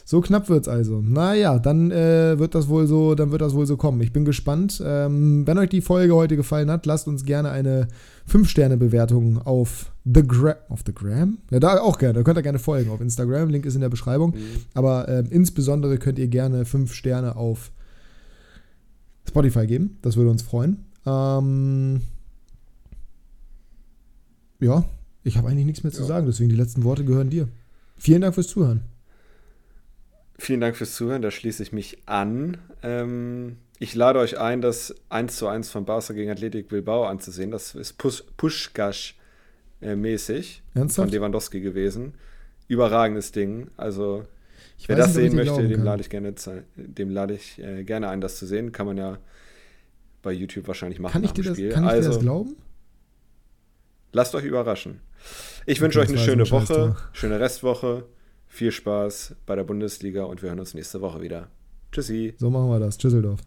So knapp wird es also. Naja, dann äh, wird das wohl so, dann wird das wohl so kommen. Ich bin gespannt. Ähm, wenn euch die Folge heute gefallen hat, lasst uns gerne eine 5-Sterne-Bewertung auf The Gram. Auf The Gram? Ja, da auch gerne. Da könnt ihr gerne folgen auf Instagram. Link ist in der Beschreibung. Mhm. Aber äh, insbesondere könnt ihr gerne 5 Sterne auf Spotify geben. Das würde uns freuen. Ähm, ja, ich habe eigentlich nichts mehr zu ja. sagen, deswegen die letzten Worte gehören dir. Vielen Dank fürs Zuhören. Vielen Dank fürs Zuhören, da schließe ich mich an. Ähm, ich lade euch ein, das 1 zu 1 von Barca gegen Athletic Bilbao anzusehen. Das ist Push Pushkash-mäßig von Lewandowski gewesen. Überragendes Ding. Also, ich wer das sehen möchte, dem lade ich gerne, dem lade ich äh, gerne ein, das zu sehen. Kann man ja bei YouTube wahrscheinlich machen. Kann ich dir das, kann also, dir das glauben? Lasst euch überraschen. Ich wünsche euch eine schöne Woche, schöne Restwoche. Viel Spaß bei der Bundesliga und wir hören uns nächste Woche wieder. Tschüssi. So machen wir das. Tschüsseldorf.